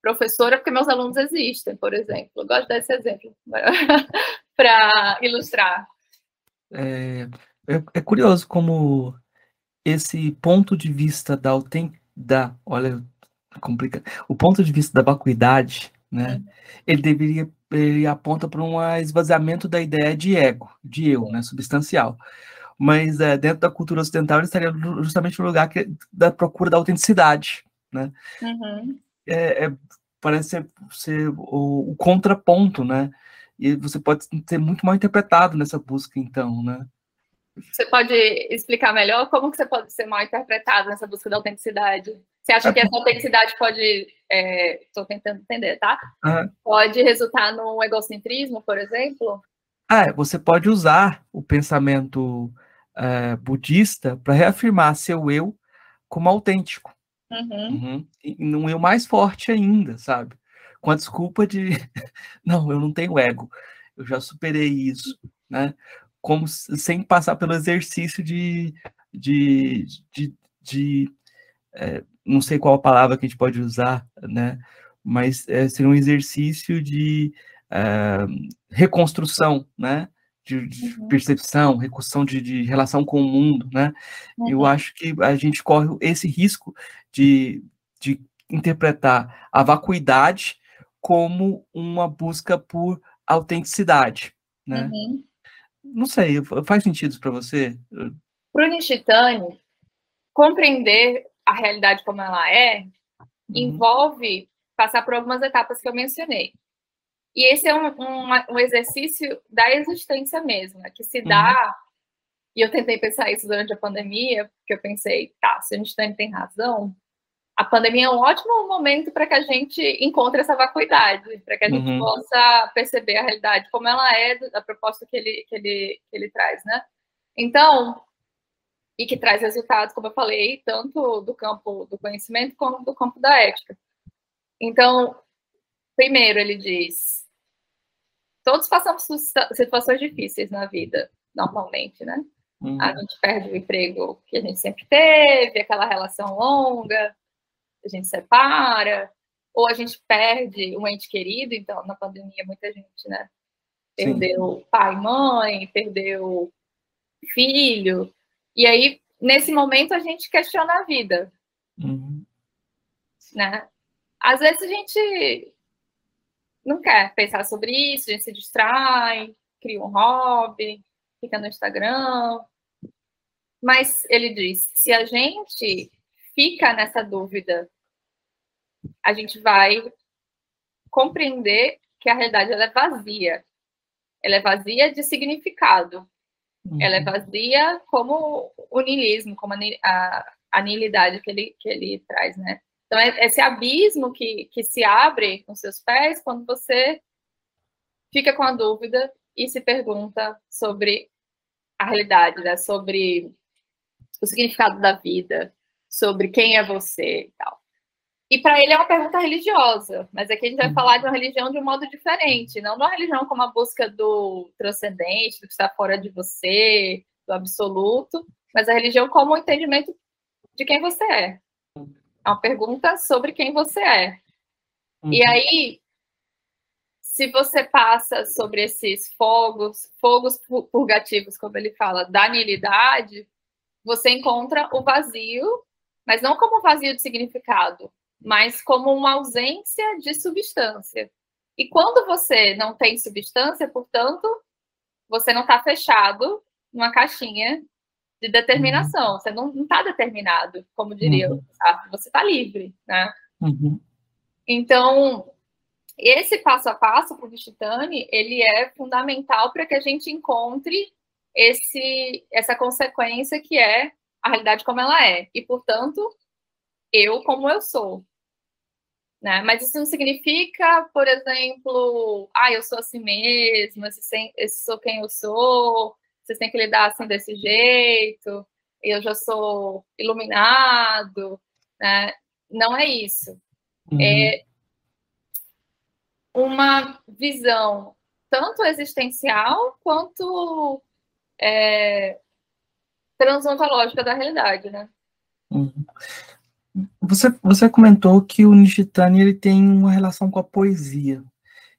professora porque meus alunos existem, por exemplo. Eu gosto desse exemplo para ilustrar. É, é, é, curioso como esse ponto de vista da da olha complica o ponto de vista da vacuidade né ele deveria ele aponta para um esvaziamento da ideia de ego de eu né substancial. Mas é, dentro da cultura ocidental ele estaria justamente no lugar que, da procura da autenticidade né? Uhum. é, é, parece ser, ser o, o, contraponto né? E você pode ser muito mal interpretado nessa busca então né? Você pode explicar melhor? Como que você pode ser mal interpretado nessa busca da autenticidade? Você acha que essa autenticidade pode. Estou é, tentando entender, tá? Uhum. Pode resultar num egocentrismo, por exemplo? Ah, você pode usar o pensamento uh, budista para reafirmar seu eu como autêntico. Uhum. Uhum. E num eu mais forte ainda, sabe? Com a desculpa de. não, eu não tenho ego. Eu já superei isso, né? como sem passar pelo exercício de, de, de, de é, não sei qual a palavra que a gente pode usar, né? Mas é, seria um exercício de é, reconstrução, né? De, de uhum. percepção, reconstrução de, de, relação com o mundo, né? Uhum. Eu acho que a gente corre esse risco de, de interpretar a vacuidade como uma busca por autenticidade, né? Uhum. Não sei, faz sentido para você? Para o Nishitani, compreender a realidade como ela é uhum. envolve passar por algumas etapas que eu mencionei. E esse é um, um, um exercício da existência mesmo, né, que se dá. Uhum. E eu tentei pensar isso durante a pandemia, porque eu pensei, tá, se a gente tem razão, a pandemia é um ótimo momento para que a gente encontre essa vacuidade, para que a gente uhum. possa perceber a realidade como ela é, da proposta que ele, que ele, que ele traz, né? Então, e que traz resultados, como eu falei, tanto do campo do conhecimento como do campo da ética. Então, primeiro ele diz: todos passamos situações difíceis na vida, normalmente, né? Uhum. A gente perde o emprego que a gente sempre teve, aquela relação longa, a gente separa, ou a gente perde um ente querido, então na pandemia muita gente, né? Perdeu Sim. pai, mãe, perdeu filho. E aí, nesse momento, a gente questiona a vida. Uhum. Né? Às vezes a gente não quer pensar sobre isso, a gente se distrai, cria um hobby, fica no Instagram. Mas ele diz: se a gente fica nessa dúvida, a gente vai compreender que a realidade ela é vazia. Ela é vazia de significado. Uhum. Ela é vazia como o niilismo, como a, a, a que ele, que ele traz, né? Então, é esse abismo que, que se abre com seus pés quando você fica com a dúvida e se pergunta sobre a realidade, né? sobre o significado da vida, sobre quem é você e tal. E para ele é uma pergunta religiosa, mas aqui a gente vai uhum. falar de uma religião de um modo diferente, não de uma religião como a busca do transcendente, do que está fora de você, do absoluto, mas a religião como o entendimento de quem você é. É uma pergunta sobre quem você é. Uhum. E aí, se você passa sobre esses fogos, fogos purgativos, como ele fala, da nilidade, você encontra o vazio, mas não como vazio de significado, mas como uma ausência de substância. E quando você não tem substância, portanto, você não está fechado numa caixinha de determinação. Uhum. Você não está determinado, como diria uhum. o Você está livre, né? Uhum. Então, esse passo a passo para o Vishtitani, ele é fundamental para que a gente encontre esse, essa consequência que é a realidade como ela é. E, portanto, eu como eu sou. Né? Mas isso não significa, por exemplo, ah, eu sou assim mesma, esse sou quem eu sou, vocês têm que lidar assim desse jeito, eu já sou iluminado, né? Não é isso. Uhum. É uma visão tanto existencial quanto é, transontológica da realidade, né? Uhum. Você, você comentou que o Nishitani ele tem uma relação com a poesia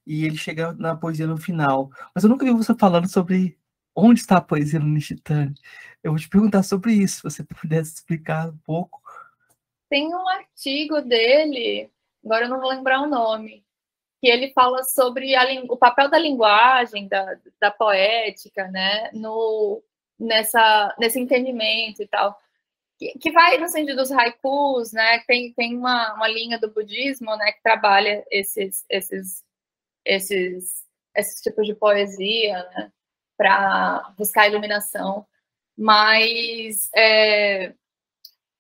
e ele chega na poesia no final. Mas eu nunca vi você falando sobre onde está a poesia no Nishitani. Eu vou te perguntar sobre isso, se você pudesse explicar um pouco. Tem um artigo dele, agora eu não vou lembrar o nome, que ele fala sobre a, o papel da linguagem, da, da poética, né, no, nessa, nesse entendimento e tal. Que, que, vai no sentido dos haikus, né? Tem, tem uma, uma linha do budismo, né, que trabalha esses, esses esses, esses tipos de poesia, né, para buscar iluminação. Mas é,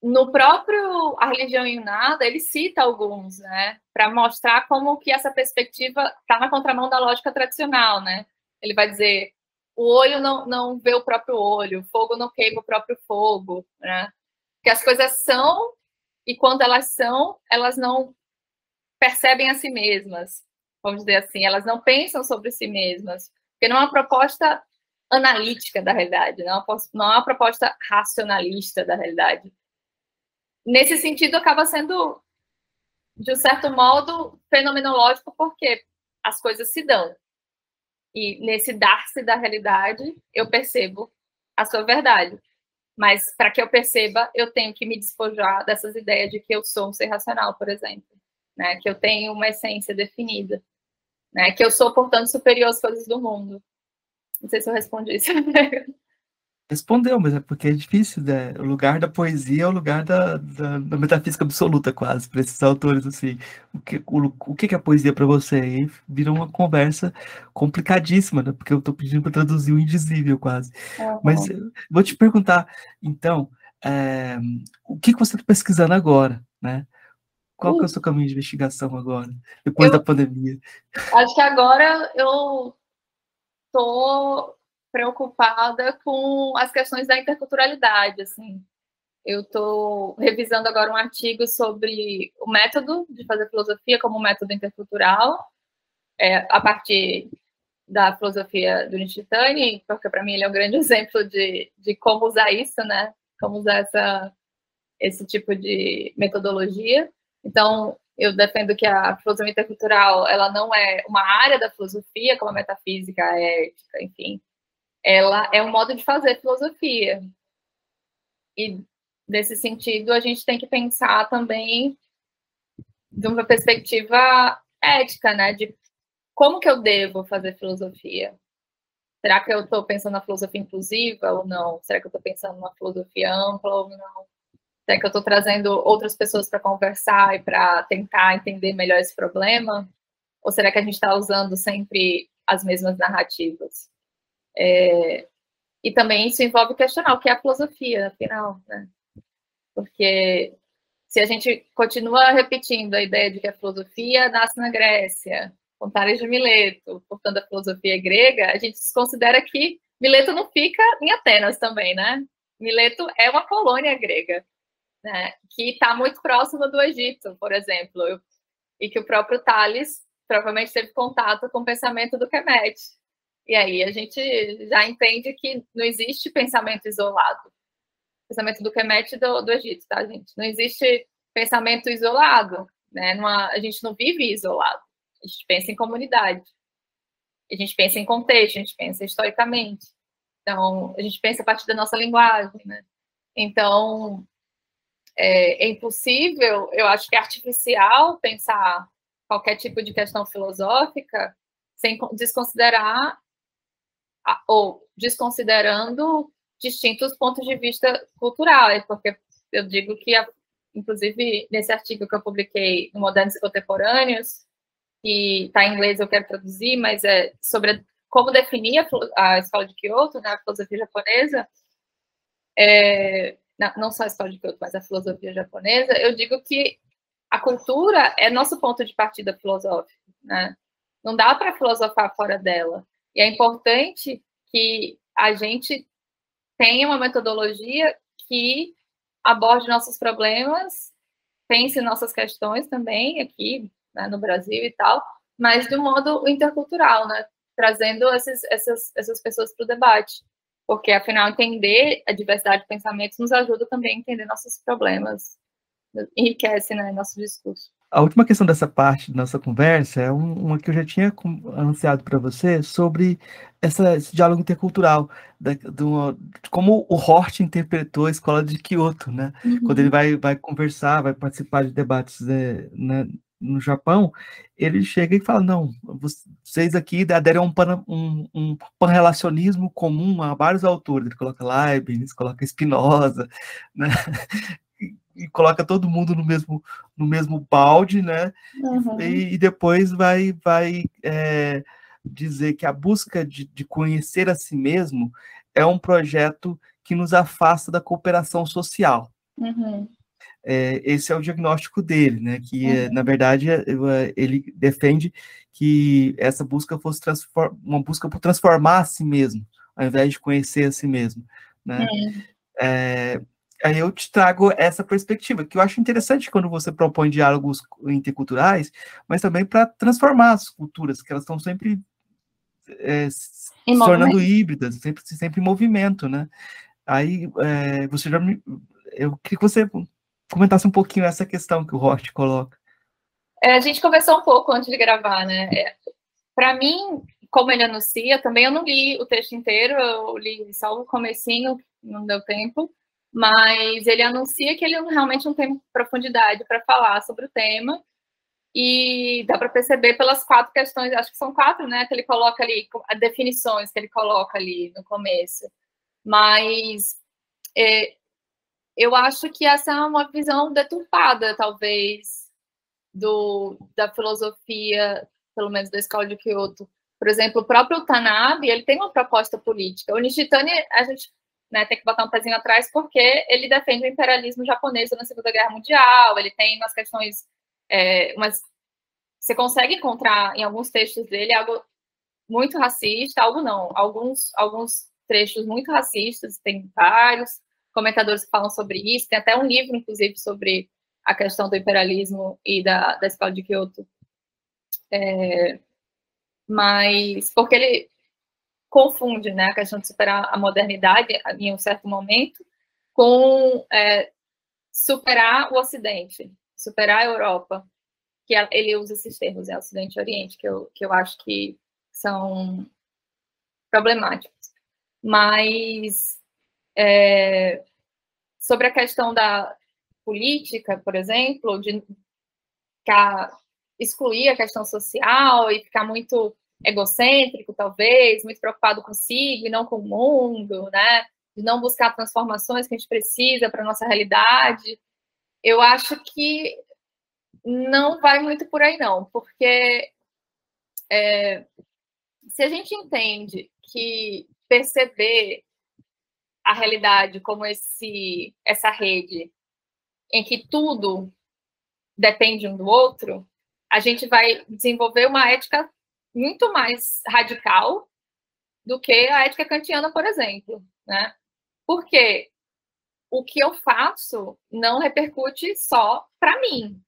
no próprio A Religião em Nada, ele cita alguns, né, para mostrar como que essa perspectiva está na contramão da lógica tradicional, né? Ele vai dizer o olho não, não vê o próprio olho, o fogo não queima o próprio fogo, né? Que as coisas são e quando elas são, elas não percebem a si mesmas vamos dizer assim, elas não pensam sobre si mesmas, porque não é uma proposta analítica da realidade, não é uma, não é uma proposta racionalista da realidade. Nesse sentido, acaba sendo, de um certo modo, fenomenológico, porque as coisas se dão. E nesse dar-se da realidade, eu percebo a sua verdade. Mas para que eu perceba, eu tenho que me despojar dessas ideias de que eu sou um ser racional, por exemplo, né? Que eu tenho uma essência definida né? Que eu sou, portanto, superior às coisas do mundo. Não sei se eu respondi isso. Respondeu, mas é porque é difícil, né? O lugar da poesia é o lugar da, da, da metafísica absoluta, quase, para esses autores, assim. O que, o, o que é a poesia para você? E vira uma conversa complicadíssima, né? Porque eu estou pedindo para traduzir o indizível, quase. Uhum. Mas vou te perguntar, então, é, o que, que você está pesquisando agora, né? Qual que é o seu caminho de investigação agora, depois eu, da pandemia? Acho que agora eu estou preocupada com as questões da interculturalidade, assim. Eu estou revisando agora um artigo sobre o método de fazer filosofia como método intercultural, é, a partir da filosofia do Nishitani, porque para mim ele é um grande exemplo de, de como usar isso, né? Como usar essa, esse tipo de metodologia. Então, eu defendo que a filosofia intercultural ela não é uma área da filosofia, como a metafísica, a ética, enfim. Ela é um modo de fazer filosofia. E, nesse sentido, a gente tem que pensar também de uma perspectiva ética, né? De como que eu devo fazer filosofia? Será que eu estou pensando na filosofia inclusiva ou não? Será que eu estou pensando numa filosofia ampla ou não? Será que eu estou trazendo outras pessoas para conversar e para tentar entender melhor esse problema? Ou será que a gente está usando sempre as mesmas narrativas? É, e também isso envolve questionar o que é a filosofia, afinal, né? Porque se a gente continua repetindo a ideia de que a filosofia nasce na Grécia, com Tales de Mileto, portanto a filosofia é grega, a gente considera que Mileto não fica em Atenas também, né? Mileto é uma colônia grega né, que está muito próxima do Egito, por exemplo, e que o próprio Tales provavelmente teve contato com o pensamento do Kemet. E aí a gente já entende que não existe pensamento isolado. Pensamento do Kemet do, do Egito, tá, gente? Não existe pensamento isolado, né? Numa, a gente não vive isolado. A gente pensa em comunidade. A gente pensa em contexto, a gente pensa historicamente. Então, a gente pensa a partir da nossa linguagem, né? Então, é, é impossível, eu acho que é artificial pensar qualquer tipo de questão filosófica sem desconsiderar ou desconsiderando distintos pontos de vista culturais, porque eu digo que, inclusive, nesse artigo que eu publiquei no Modernos e Contemporâneos, que está em inglês, eu quero traduzir, mas é sobre como definir a, escola de Kyoto, né, a filosofia japonesa, é, não só a história de Kyoto, mas a filosofia japonesa, eu digo que a cultura é nosso ponto de partida filosófico, né? Não dá para filosofar fora dela. E é importante que a gente tenha uma metodologia que aborde nossos problemas, pense nossas questões também aqui né, no Brasil e tal, mas de um modo intercultural, né? Trazendo esses, essas, essas pessoas para o debate. porque afinal entender a diversidade de pensamentos nos ajuda também a entender nossos problemas, enriquece né, nosso discurso. A última questão dessa parte da nossa conversa é uma que eu já tinha anunciado para você sobre essa, esse diálogo intercultural, da, do, de como o Hort interpretou a escola de Kyoto, né? Uhum. Quando ele vai, vai conversar, vai participar de debates é, né, no Japão, ele chega e fala, não, vocês aqui aderem a um, pan, um, um panrelacionismo comum a vários autores, ele coloca Leibniz, coloca Spinoza, né? E coloca todo mundo no mesmo, no mesmo balde, né? Uhum. E, e, depois vai, vai é, dizer que a busca de, de conhecer a si mesmo é um projeto que nos afasta da cooperação social. Uhum. É, esse é o diagnóstico dele, né? Que uhum. na verdade é, ele defende que essa busca fosse uma busca por transformar a si mesmo, ao invés de conhecer a si mesmo, né? É, aí eu te trago essa perspectiva, que eu acho interessante quando você propõe diálogos interculturais, mas também para transformar as culturas, que elas estão sempre é, se tornando híbridas, sempre, sempre em movimento, né? Aí é, você já me, eu queria que você comentasse um pouquinho essa questão que o Roth coloca. É, a gente conversou um pouco antes de gravar, né? É, para mim, como ele anuncia, também eu não li o texto inteiro, eu li só o comecinho, não deu tempo mas ele anuncia que ele realmente não tem profundidade para falar sobre o tema e dá para perceber pelas quatro questões, acho que são quatro, né, que ele coloca ali, as definições que ele coloca ali no começo. Mas é, eu acho que essa é uma visão deturpada, talvez, do, da filosofia, pelo menos da escola de Kyoto. Por exemplo, o próprio Tanabe, ele tem uma proposta política. O Nishitani, a gente né, tem que botar um pezinho atrás, porque ele defende o imperialismo japonês na Segunda Guerra Mundial, ele tem umas questões, é, umas, você consegue encontrar em alguns textos dele algo muito racista, algo não, alguns, alguns trechos muito racistas, tem vários comentadores que falam sobre isso, tem até um livro, inclusive, sobre a questão do imperialismo e da, da escola de Kyoto. É, mas, porque ele, confunde né, a questão de superar a modernidade em um certo momento com é, superar o Ocidente, superar a Europa, que ele usa esses termos, é Ocidente e Oriente, que eu, que eu acho que são problemáticos. Mas é, sobre a questão da política, por exemplo, de ficar, excluir a questão social e ficar muito egocêntrico, talvez, muito preocupado consigo e não com o mundo, né? De não buscar transformações que a gente precisa para a nossa realidade. Eu acho que não vai muito por aí, não, porque é, se a gente entende que perceber a realidade como esse essa rede em que tudo depende um do outro, a gente vai desenvolver uma ética muito mais radical do que a ética kantiana, por exemplo, né? Porque o que eu faço não repercute só para mim,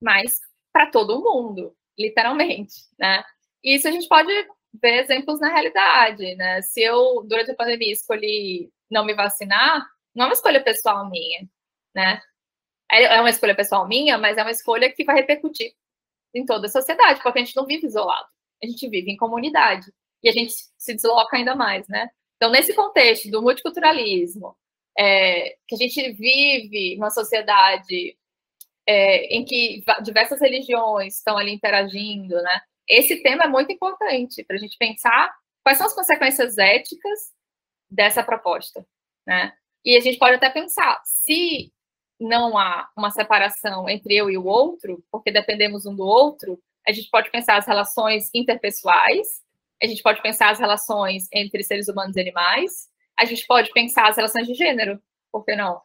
mas para todo mundo, literalmente, né? E isso a gente pode ver exemplos na realidade, né? Se eu, durante a pandemia, escolhi não me vacinar, não é uma escolha pessoal minha, né? É, é uma escolha pessoal minha, mas é uma escolha que vai repercutir em toda a sociedade, porque a gente não vive isolado a gente vive em comunidade e a gente se desloca ainda mais, né? Então, nesse contexto do multiculturalismo, é, que a gente vive uma sociedade é, em que diversas religiões estão ali interagindo, né? Esse tema é muito importante para a gente pensar quais são as consequências éticas dessa proposta, né? E a gente pode até pensar, se não há uma separação entre eu e o outro, porque dependemos um do outro, a gente pode pensar as relações interpessoais, a gente pode pensar as relações entre seres humanos e animais, a gente pode pensar as relações de gênero, por que não?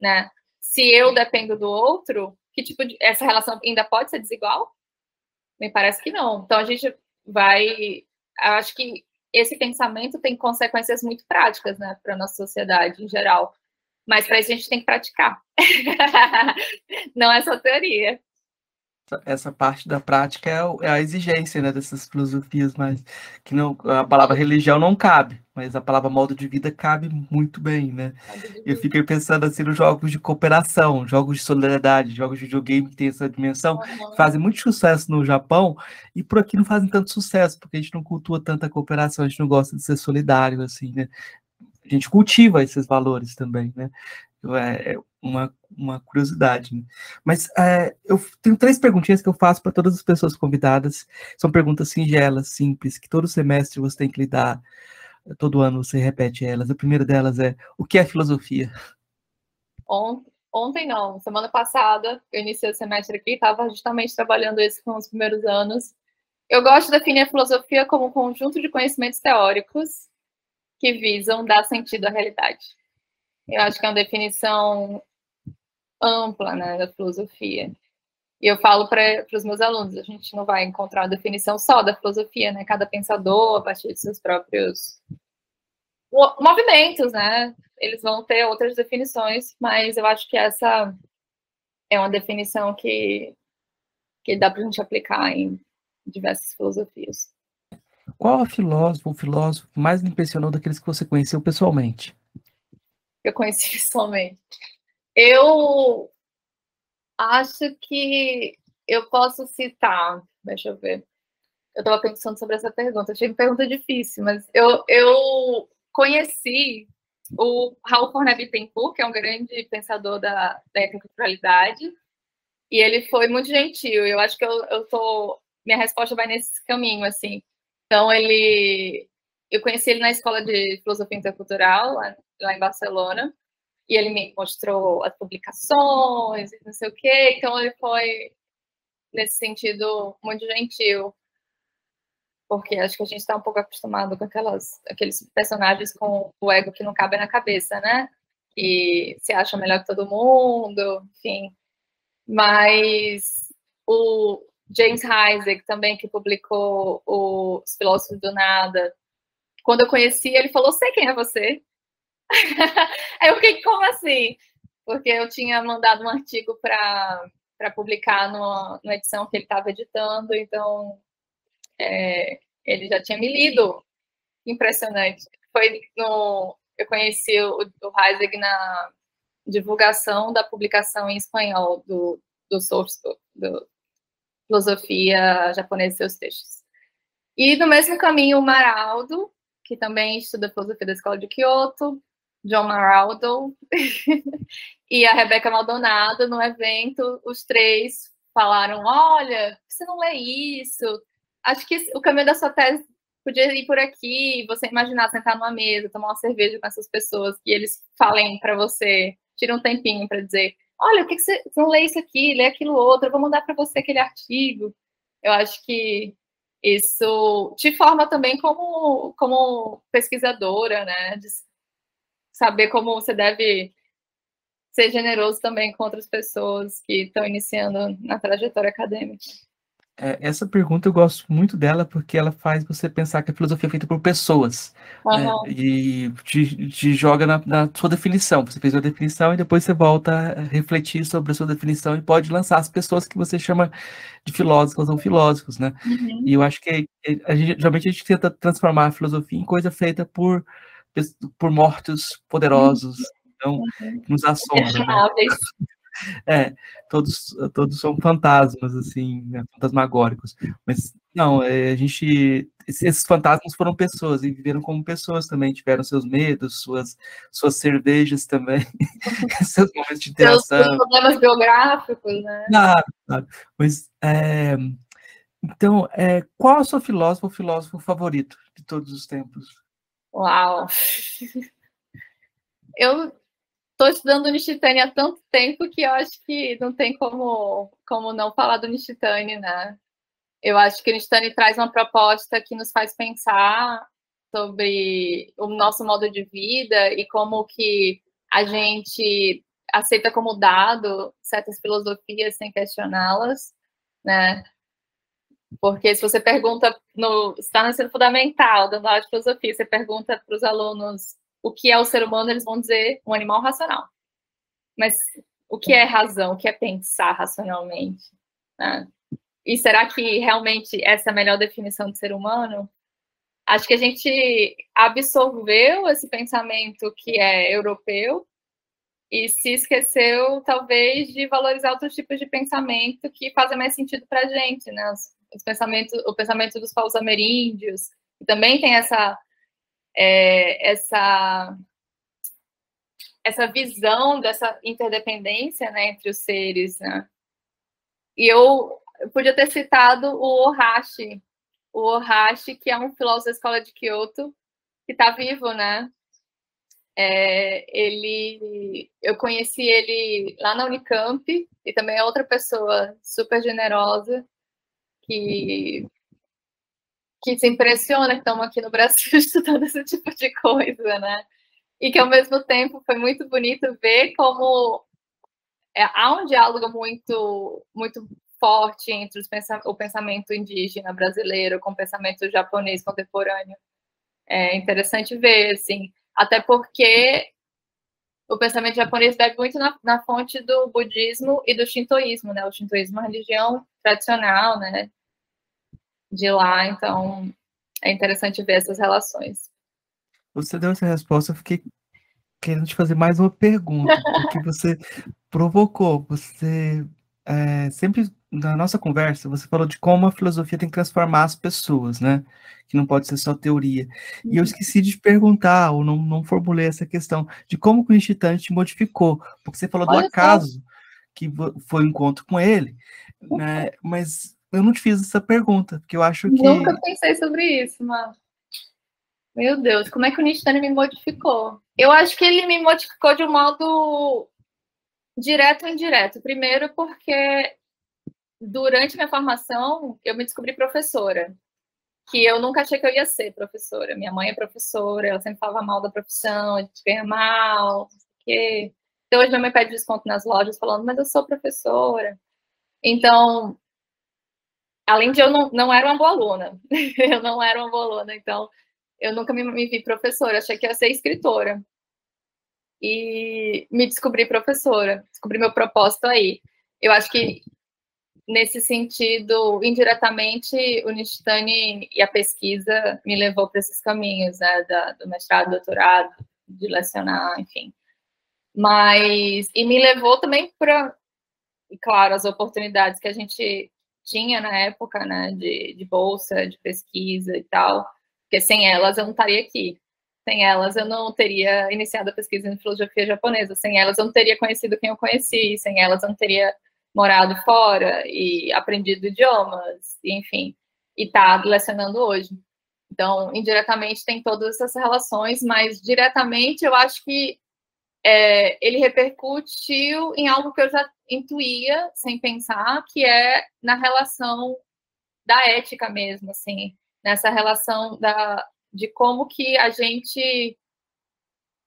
Né? Se eu dependo do outro, que tipo de essa relação ainda pode ser desigual? Me parece que não. Então a gente vai, acho que esse pensamento tem consequências muito práticas, né, para nossa sociedade em geral. Mas para isso a gente tem que praticar. não é só teoria. Essa parte da prática é, a exigência né, dessas filosofias, mas que não a palavra religião não cabe, mas a palavra modo de vida cabe muito bem, né? Eu fiquei pensando assim nos jogos de cooperação, jogos de solidariedade, jogos de videogame que tem essa dimensão, uhum. fazem muito sucesso no Japão e por aqui não fazem tanto sucesso, porque a gente não cultua tanta cooperação, a gente não gosta de ser solidário, assim, né? A gente cultiva esses valores também, né? É, é uma, uma curiosidade. Né? Mas é, eu tenho três perguntinhas que eu faço para todas as pessoas convidadas. São perguntas singelas, simples, que todo semestre você tem que lidar, todo ano você repete elas. A primeira delas é: o que é filosofia? Ontem, ontem não, semana passada, eu iniciei o semestre aqui, estava justamente trabalhando isso com os primeiros anos. Eu gosto de definir a filosofia como um conjunto de conhecimentos teóricos que visam dar sentido à realidade. Eu acho que é uma definição ampla né, da filosofia. E eu falo para os meus alunos, a gente não vai encontrar uma definição só da filosofia, né? Cada pensador, a partir de seus próprios movimentos, né? Eles vão ter outras definições, mas eu acho que essa é uma definição que, que dá para a gente aplicar em diversas filosofias. Qual a filósofo ou filósofo mais impressionou daqueles que você conheceu pessoalmente? eu conheci pessoalmente. Eu acho que eu posso citar, deixa eu ver. Eu estava pensando sobre essa pergunta, achei uma pergunta difícil, mas eu, eu conheci o Raul Fornet Bittencourt, que é um grande pensador da, da e ele foi muito gentil. Eu acho que eu, eu tô, minha resposta vai nesse caminho, assim. Então ele, eu conheci ele na escola de filosofia intercultural lá, lá em Barcelona e ele me mostrou as publicações não sei o quê. Então ele foi nesse sentido muito gentil, porque acho que a gente está um pouco acostumado com aquelas aqueles personagens com o ego que não cabe na cabeça, né? E se acha melhor que todo mundo, enfim. Mas o James Isaac também que publicou Os Filósofos do Nada. Quando eu conheci, ele falou: "Sei quem é você?" Aí eu fiquei, como assim? Porque eu tinha mandado um artigo para publicar numa, numa edição que ele estava editando, então é, ele já tinha me lido. Impressionante. Foi no. Eu conheci o, o Heiseg na divulgação da publicação em espanhol do, do Source do Filosofia Japonesa e seus textos. E no mesmo caminho, o Maraldo, que também estuda filosofia da Escola de Kyoto, John Maraldo e a Rebeca Maldonado no evento, os três falaram: Olha, você não lê isso? Acho que o caminho da sua tese podia ir por aqui. Você imaginar sentar numa mesa, tomar uma cerveja com essas pessoas e eles falem para você, tiram um tempinho para dizer: Olha, o que, que você, você não lê isso aqui, lê aquilo outro, eu vou mandar para você aquele artigo. Eu acho que isso te forma também como, como pesquisadora, né? Saber como você deve ser generoso também com outras pessoas que estão iniciando na trajetória acadêmica. É, essa pergunta eu gosto muito dela porque ela faz você pensar que a filosofia é feita por pessoas uhum. né? e te, te joga na, na, sua definição. Você fez uma definição e depois você volta a refletir sobre a sua definição e pode lançar as pessoas que você chama de filósofos ou filósofos, né? Uhum. E eu acho que a gente, geralmente a gente tenta transformar a filosofia em coisa feita por por mortos poderosos, então uhum. nos assombram. Né? É, todos, todos são fantasmas, assim, né, fantasmagóricos. Mas, não, é, a gente. Esses fantasmas foram pessoas e viveram como pessoas também, tiveram seus medos, suas, suas cervejas também, seus momentos de interação. Seus problemas biográficos, né? Claro, claro. Mas, é, então, é, qual é o seu filósofo ou filósofo favorito de todos os tempos? Uau! Eu estou estudando Nishitani há tanto tempo que eu acho que não tem como, como não falar do Nishitani, né? Eu acho que o Nishitani traz uma proposta que nos faz pensar sobre o nosso modo de vida e como que a gente aceita como dado certas filosofias sem questioná-las, né? Porque se você pergunta, no, está no ensino fundamental, dando aula de filosofia, você pergunta para os alunos o que é o ser humano, eles vão dizer um animal racional. Mas o que é razão? O que é pensar racionalmente? Né? e será que realmente essa é a melhor definição de ser humano? Acho que a gente absorveu esse pensamento que é europeu e se esqueceu, talvez, de valorizar outros tipos de pensamento que fazem mais sentido para a gente, né? Os pensamentos, o pensamento dos povos ameríndios, que também tem essa, é, essa, essa visão dessa interdependência né, entre os seres, né? E eu, eu podia ter citado o Ohashi, o Ohashi, que é um filósofo da escola de Kyoto, que está vivo, né? É, ele, eu conheci ele lá na Unicamp e também é outra pessoa super generosa que que se impressiona que estamos aqui no Brasil estudando esse tipo de coisa, né? E que ao mesmo tempo foi muito bonito ver como é, há um diálogo muito muito forte entre os o pensamento indígena brasileiro com o pensamento japonês contemporâneo. É interessante ver, assim, até porque o pensamento japonês bebe muito na, na, fonte do budismo e do shintoísmo, né? O shintoísmo é uma religião tradicional, né? De lá, então é interessante ver essas relações. Você deu essa resposta, eu fiquei querendo te fazer mais uma pergunta, porque você provocou, você é, sempre na nossa conversa, você falou de como a filosofia tem que transformar as pessoas, né? Que não pode ser só teoria. Uhum. E eu uhum. esqueci de te perguntar, ou não, não formulei essa questão, de como o Instituto te modificou. Porque você falou Olha do acaso, só. que foi o um encontro com ele, né? Mas eu não te fiz essa pergunta, porque eu acho que. Nunca pensei sobre isso, mas. Meu Deus, como é que o Nishitani me modificou? Eu acho que ele me modificou de um modo direto ou indireto. Primeiro, porque durante minha formação, eu me descobri professora. Que eu nunca achei que eu ia ser professora. Minha mãe é professora, ela sempre falava mal da profissão, a gente ganha mal, que então, hoje minha mãe pede desconto nas lojas falando, mas eu sou professora. Então, além de eu não, não era uma boa aluna, eu não era uma boa aluna, então eu nunca me, me vi professora, achei que ia ser escritora. E me descobri professora, descobri meu propósito aí. Eu acho que nesse sentido, indiretamente, o Nishitani e a pesquisa me levou para esses caminhos, né, da, do mestrado, doutorado, de lecionar, enfim. Mas, e me levou também para, claro, as oportunidades que a gente tinha na época, né, de, de bolsa, de pesquisa e tal, porque sem elas eu não estaria aqui. Sem elas eu não teria iniciado a pesquisa em filosofia japonesa, sem elas eu não teria conhecido quem eu conheci, sem elas eu não teria morado fora e aprendido idiomas, enfim, e está lecionando hoje. Então, indiretamente tem todas essas relações, mas diretamente eu acho que é, ele repercutiu em algo que eu já intuía, sem pensar, que é na relação da ética mesmo, assim, nessa relação da, de como que a gente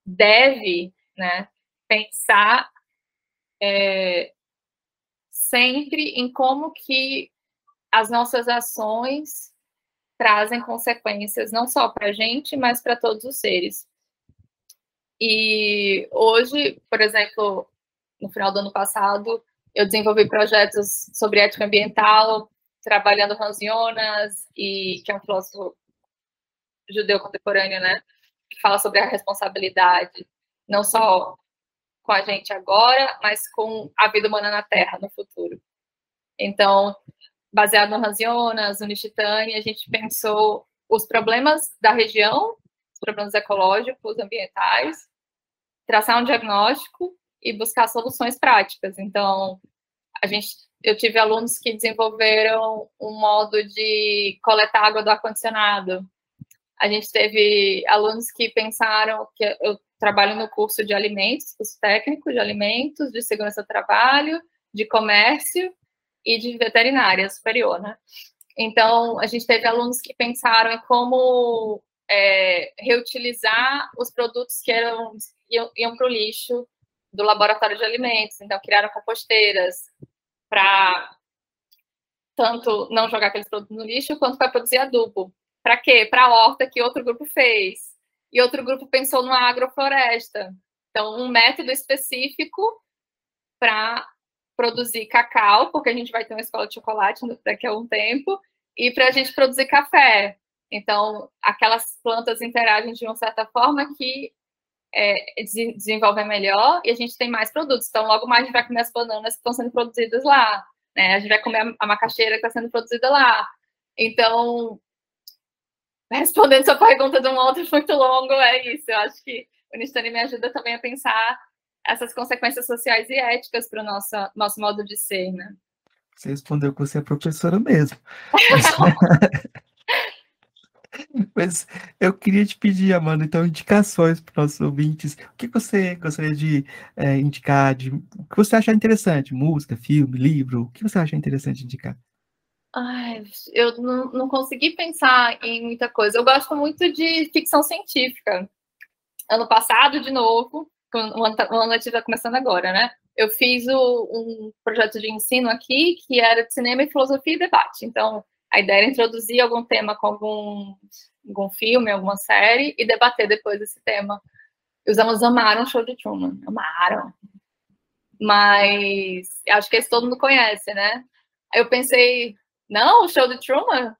deve, né, pensar é, sempre em como que as nossas ações trazem consequências não só para a gente, mas para todos os seres. E hoje, por exemplo, no final do ano passado, eu desenvolvi projetos sobre ética ambiental, trabalhando Hans Jonas, e, que é um filósofo judeu contemporâneo, né, que fala sobre a responsabilidade, não só com a gente agora, mas com a vida humana na Terra no futuro. Então, baseado no Jonas, no Nishitani, a gente pensou os problemas da região, os problemas ecológicos, ambientais, traçar um diagnóstico e buscar soluções práticas. Então, a gente, eu tive alunos que desenvolveram um modo de coletar água do ar-condicionado. A gente teve alunos que pensaram que eu trabalho no curso de alimentos, curso técnico de alimentos, de segurança do trabalho, de comércio e de veterinária superior, né? Então, a gente teve alunos que pensaram em como é, reutilizar os produtos que eram, iam, iam para o lixo do laboratório de alimentos. Então, criaram composteiras para tanto não jogar aqueles produtos no lixo, quanto para produzir adubo. Para quê? Para a horta que outro grupo fez e outro grupo pensou numa agrofloresta. Então, um método específico para produzir cacau, porque a gente vai ter uma escola de chocolate daqui a um tempo, e para a gente produzir café. Então, aquelas plantas interagem de uma certa forma que é, desenvolvem melhor e a gente tem mais produtos. Então, logo mais a gente vai comer as bananas que estão sendo produzidas lá. Né? A gente vai comer a macaxeira que está sendo produzida lá. Então, respondendo sua pergunta de um modo muito longo, é isso. Eu acho que o Nistani me ajuda também a pensar essas consequências sociais e éticas para o nosso, nosso modo de ser, né? Você respondeu que você é professora mesmo. Mas eu queria te pedir, Amanda, então, indicações para os nossos ouvintes. O que você gostaria de é, indicar? De, o que você acha interessante? Música, filme, livro? O que você acha interessante indicar? Ai, eu não, não consegui pensar em muita coisa. Eu gosto muito de ficção científica. Ano passado, de novo, o ano letivo está começando agora, né? Eu fiz o, um projeto de ensino aqui que era de cinema e filosofia e debate. Então, a ideia era introduzir algum tema com algum, algum filme, alguma série e debater depois desse tema. E os alunos amaram o show de Truman, amaram. Mas acho que esse todo mundo conhece, né? Aí eu pensei, não, o show de Truman?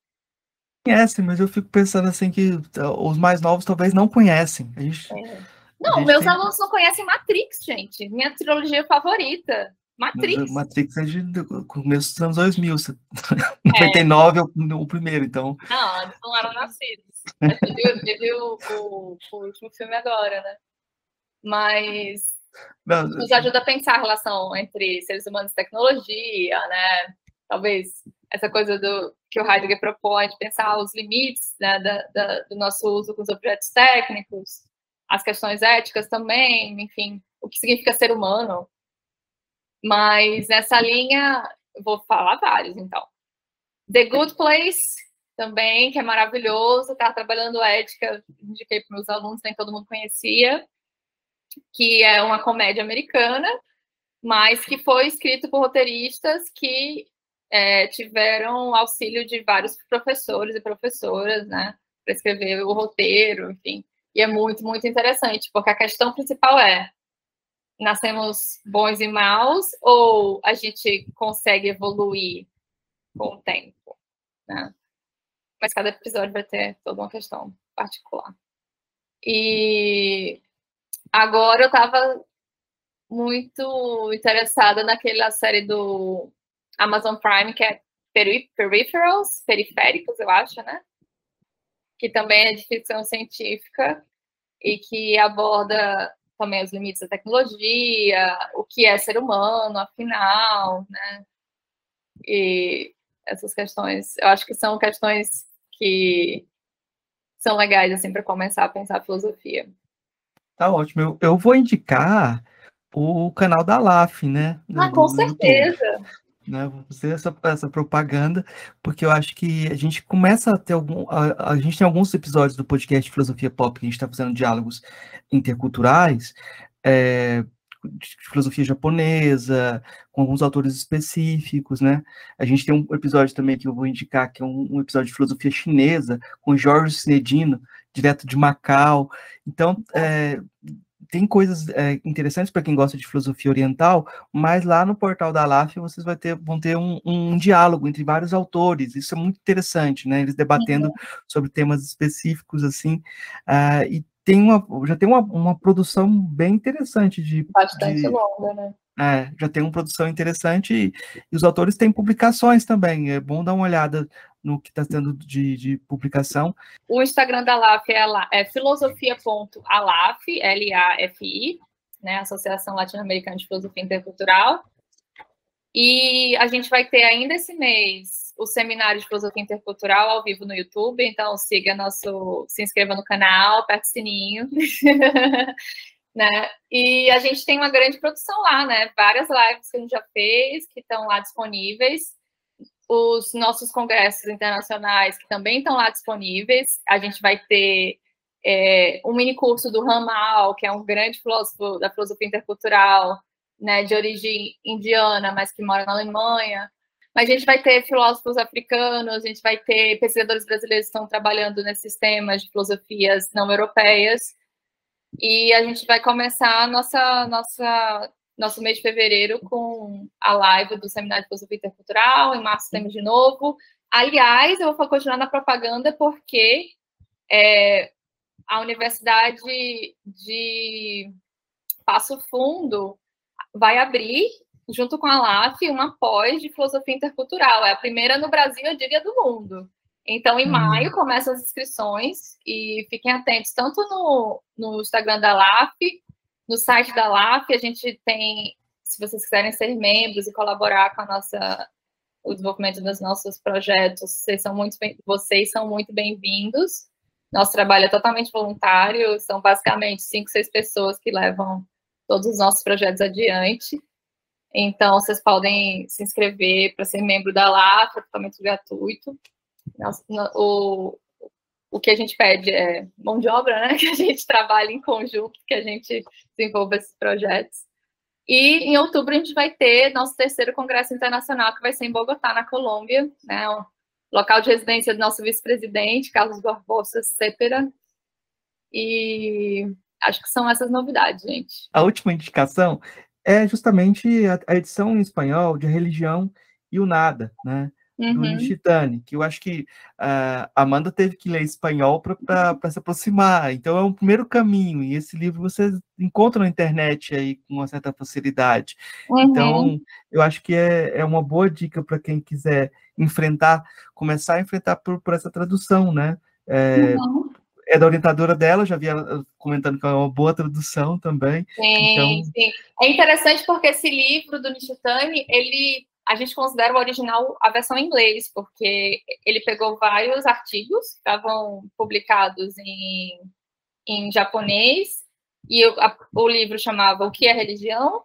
Conhece, mas eu fico pensando assim que os mais novos talvez não conhecem. A gente, é. Não, a meus tem... alunos não conhecem Matrix, gente. Minha trilogia favorita. Matrix. Matrix é de começo dos anos 2000. É. 99 é o, o primeiro, então. Não, eles não eram nascidos. Eu vi, o, o, o, último filme agora, né? Mas não, nos ajuda a pensar a relação entre seres humanos e tecnologia, né? Talvez essa coisa do que o Heidegger propõe de pensar os limites né, da, da, do nosso uso com os objetos técnicos, as questões éticas também, enfim, o que significa ser humano, mas nessa linha, vou falar vários, então. The Good Place, também, que é maravilhoso, estava trabalhando ética, indiquei para meus alunos, nem todo mundo conhecia, que é uma comédia americana, mas que foi escrito por roteiristas que é, tiveram auxílio de vários professores e professoras, né, para escrever o roteiro, enfim. E é muito, muito interessante, porque a questão principal é nascemos bons e maus ou a gente consegue evoluir com o tempo, né? Mas cada episódio vai ter toda uma questão particular. E agora eu estava muito interessada naquela série do Amazon Prime que é Peripherals, periféricos, eu acho, né? Que também é de ficção científica e que aborda também os limites da tecnologia, o que é ser humano, afinal, né? E essas questões, eu acho que são questões que são legais assim para começar a pensar a filosofia. Tá ótimo. Eu, eu vou indicar o canal da LAF, né? Ah, com certeza né? Vou fazer essa, essa propaganda, porque eu acho que a gente começa a ter algum. A, a gente tem alguns episódios do podcast Filosofia Pop que a gente está fazendo diálogos interculturais. É, de filosofia japonesa, com alguns autores específicos, né? A gente tem um episódio também que eu vou indicar, que é um, um episódio de filosofia chinesa, com Jorge Sinedino, direto de Macau. Então, é, tem coisas é, interessantes para quem gosta de filosofia oriental, mas lá no portal da LAF vocês vai ter, vão ter um, um, diálogo entre vários autores, isso é muito interessante, né? Eles debatendo uhum. sobre temas específicos, assim, uh, e tem uma, já tem uma, uma produção bem interessante de... Bastante de, longa, né? É, já tem uma produção interessante e, e, os autores têm publicações também. É bom dar uma olhada no que está tendo de, de, publicação. O Instagram da LAF é, é filosofia.alaf, L-A-F-I, né, Associação Latino-Americana de Filosofia Intercultural. E a gente vai ter ainda esse mês o seminário de filosofia intercultural ao vivo no YouTube, então siga nosso, se inscreva no canal, aperte o sininho. né? E a gente tem uma grande produção lá, né? Várias lives que a gente já fez, que estão lá disponíveis. Os nossos congressos internacionais, que também estão lá disponíveis. A gente vai ter é, um mini curso do Ramal, que é um grande filósofo da filosofia intercultural, né, de origem indiana, mas que mora na Alemanha. Mas a gente vai ter filósofos africanos, a gente vai ter pesquisadores brasileiros que estão trabalhando nesses temas de filosofias não europeias. E a gente vai começar nossa, nossa nosso mês de fevereiro com a live do Seminário de Filosofia Intercultural, em março temos de novo. Aliás, eu vou continuar na propaganda porque é, a Universidade de Passo Fundo vai abrir, junto com a LAF, uma pós de filosofia intercultural. É a primeira no Brasil, eu diria, do mundo. Então, em hum. maio, começam as inscrições e fiquem atentos tanto no, no Instagram da LAF no site da LAF, a gente tem, se vocês quiserem ser membros e colaborar com a nossa, o desenvolvimento dos nossos projetos, vocês são muito, vocês são muito bem-vindos. Nosso trabalho é totalmente voluntário, são basicamente cinco, seis pessoas que levam todos os nossos projetos adiante. Então, vocês podem se inscrever para ser membro da LAF, é totalmente gratuito. O, o que a gente pede é mão de obra, né? Que a gente trabalhe em conjunto, que a gente desenvolva esses projetos. E em outubro a gente vai ter nosso terceiro congresso internacional, que vai ser em Bogotá, na Colômbia, né? O local de residência do nosso vice-presidente, Carlos Barbosa Cepera. E acho que são essas novidades, gente. A última indicação é justamente a edição em espanhol de Religião e o Nada, né? Uhum. do Nishitani, que eu acho que uh, Amanda teve que ler espanhol para se aproximar. Então é um primeiro caminho, e esse livro você encontra na internet aí com uma certa facilidade. Uhum. Então, eu acho que é, é uma boa dica para quem quiser enfrentar, começar a enfrentar por, por essa tradução, né? É, uhum é da orientadora dela, já vi ela comentando que é uma boa tradução também. Sim, então... sim. É interessante porque esse livro do Nishitani, ele a gente considera o original a versão em inglês, porque ele pegou vários artigos que estavam publicados em, em japonês, e o, a, o livro chamava O que é religião?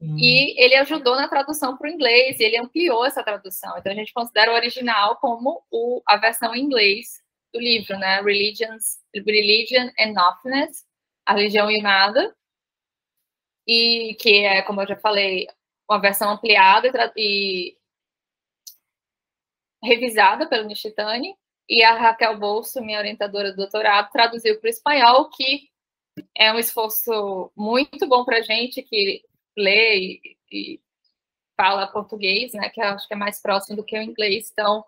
Hum. E ele ajudou na tradução para o inglês, e ele ampliou essa tradução. Então a gente considera o original como o, a versão em inglês do livro, né? Religions, Religion and Nothingness, a religião e nada. E que é, como eu já falei, uma versão ampliada e, revisada pelo Nishitani, e a Raquel Bolso, minha orientadora do doutorado, traduziu para o espanhol, que é um esforço muito bom para a gente que lê e, e, fala português, né, que acho que é mais próximo do que o inglês. Então,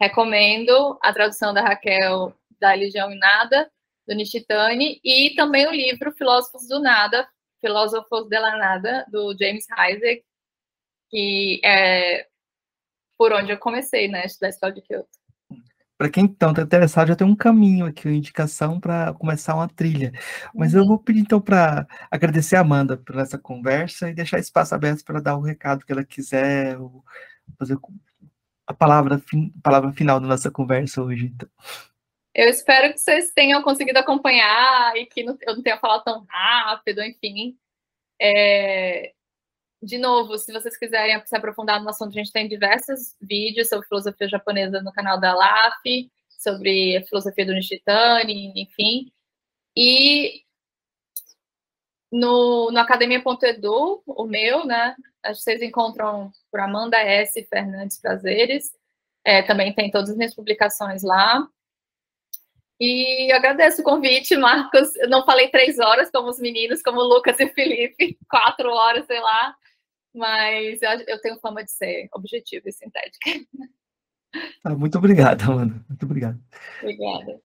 recomendo a tradução da Raquel da Religião e Nada, do Nishitani, e também o livro Filósofos do Nada, Filósofos de la Nada, do James Isaac, que é por onde eu comecei, né, estudar a escola de Kyoto. Para quem então está interessado, já tem um caminho aqui, uma indicação para começar uma trilha. Mas uhum. eu vou pedir então para agradecer a Amanda por essa conversa e deixar espaço aberto para dar o recado que ela quiser, fazer a palavra, a palavra final da nossa conversa hoje. Então. Eu espero que vocês tenham conseguido acompanhar e que eu não tenha falado tão rápido, enfim. É, de novo, se vocês quiserem se aprofundar no assunto, a gente tem diversos vídeos sobre filosofia japonesa no canal da LAF, sobre a filosofia do Nishitani, enfim. E no, no academia.edu, o meu, né? Vocês encontram por Amanda S. Fernandes Prazeres. É, também tem todas as minhas publicações lá. E agradeço o convite, Marcos. Eu não falei três horas como os meninos, como Lucas e Felipe, quatro horas, sei lá mas eu, eu tenho fama de ser objetiva e sintética. Ah, muito obrigado, Amanda. Muito obrigado. Obrigada.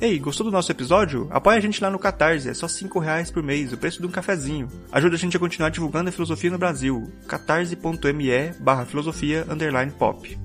Ei, gostou do nosso episódio? Apoie a gente lá no Catarse, é só 5 reais por mês, o preço de um cafezinho. Ajuda a gente a continuar divulgando a filosofia no Brasil. catarse.me barra filosofia underline pop.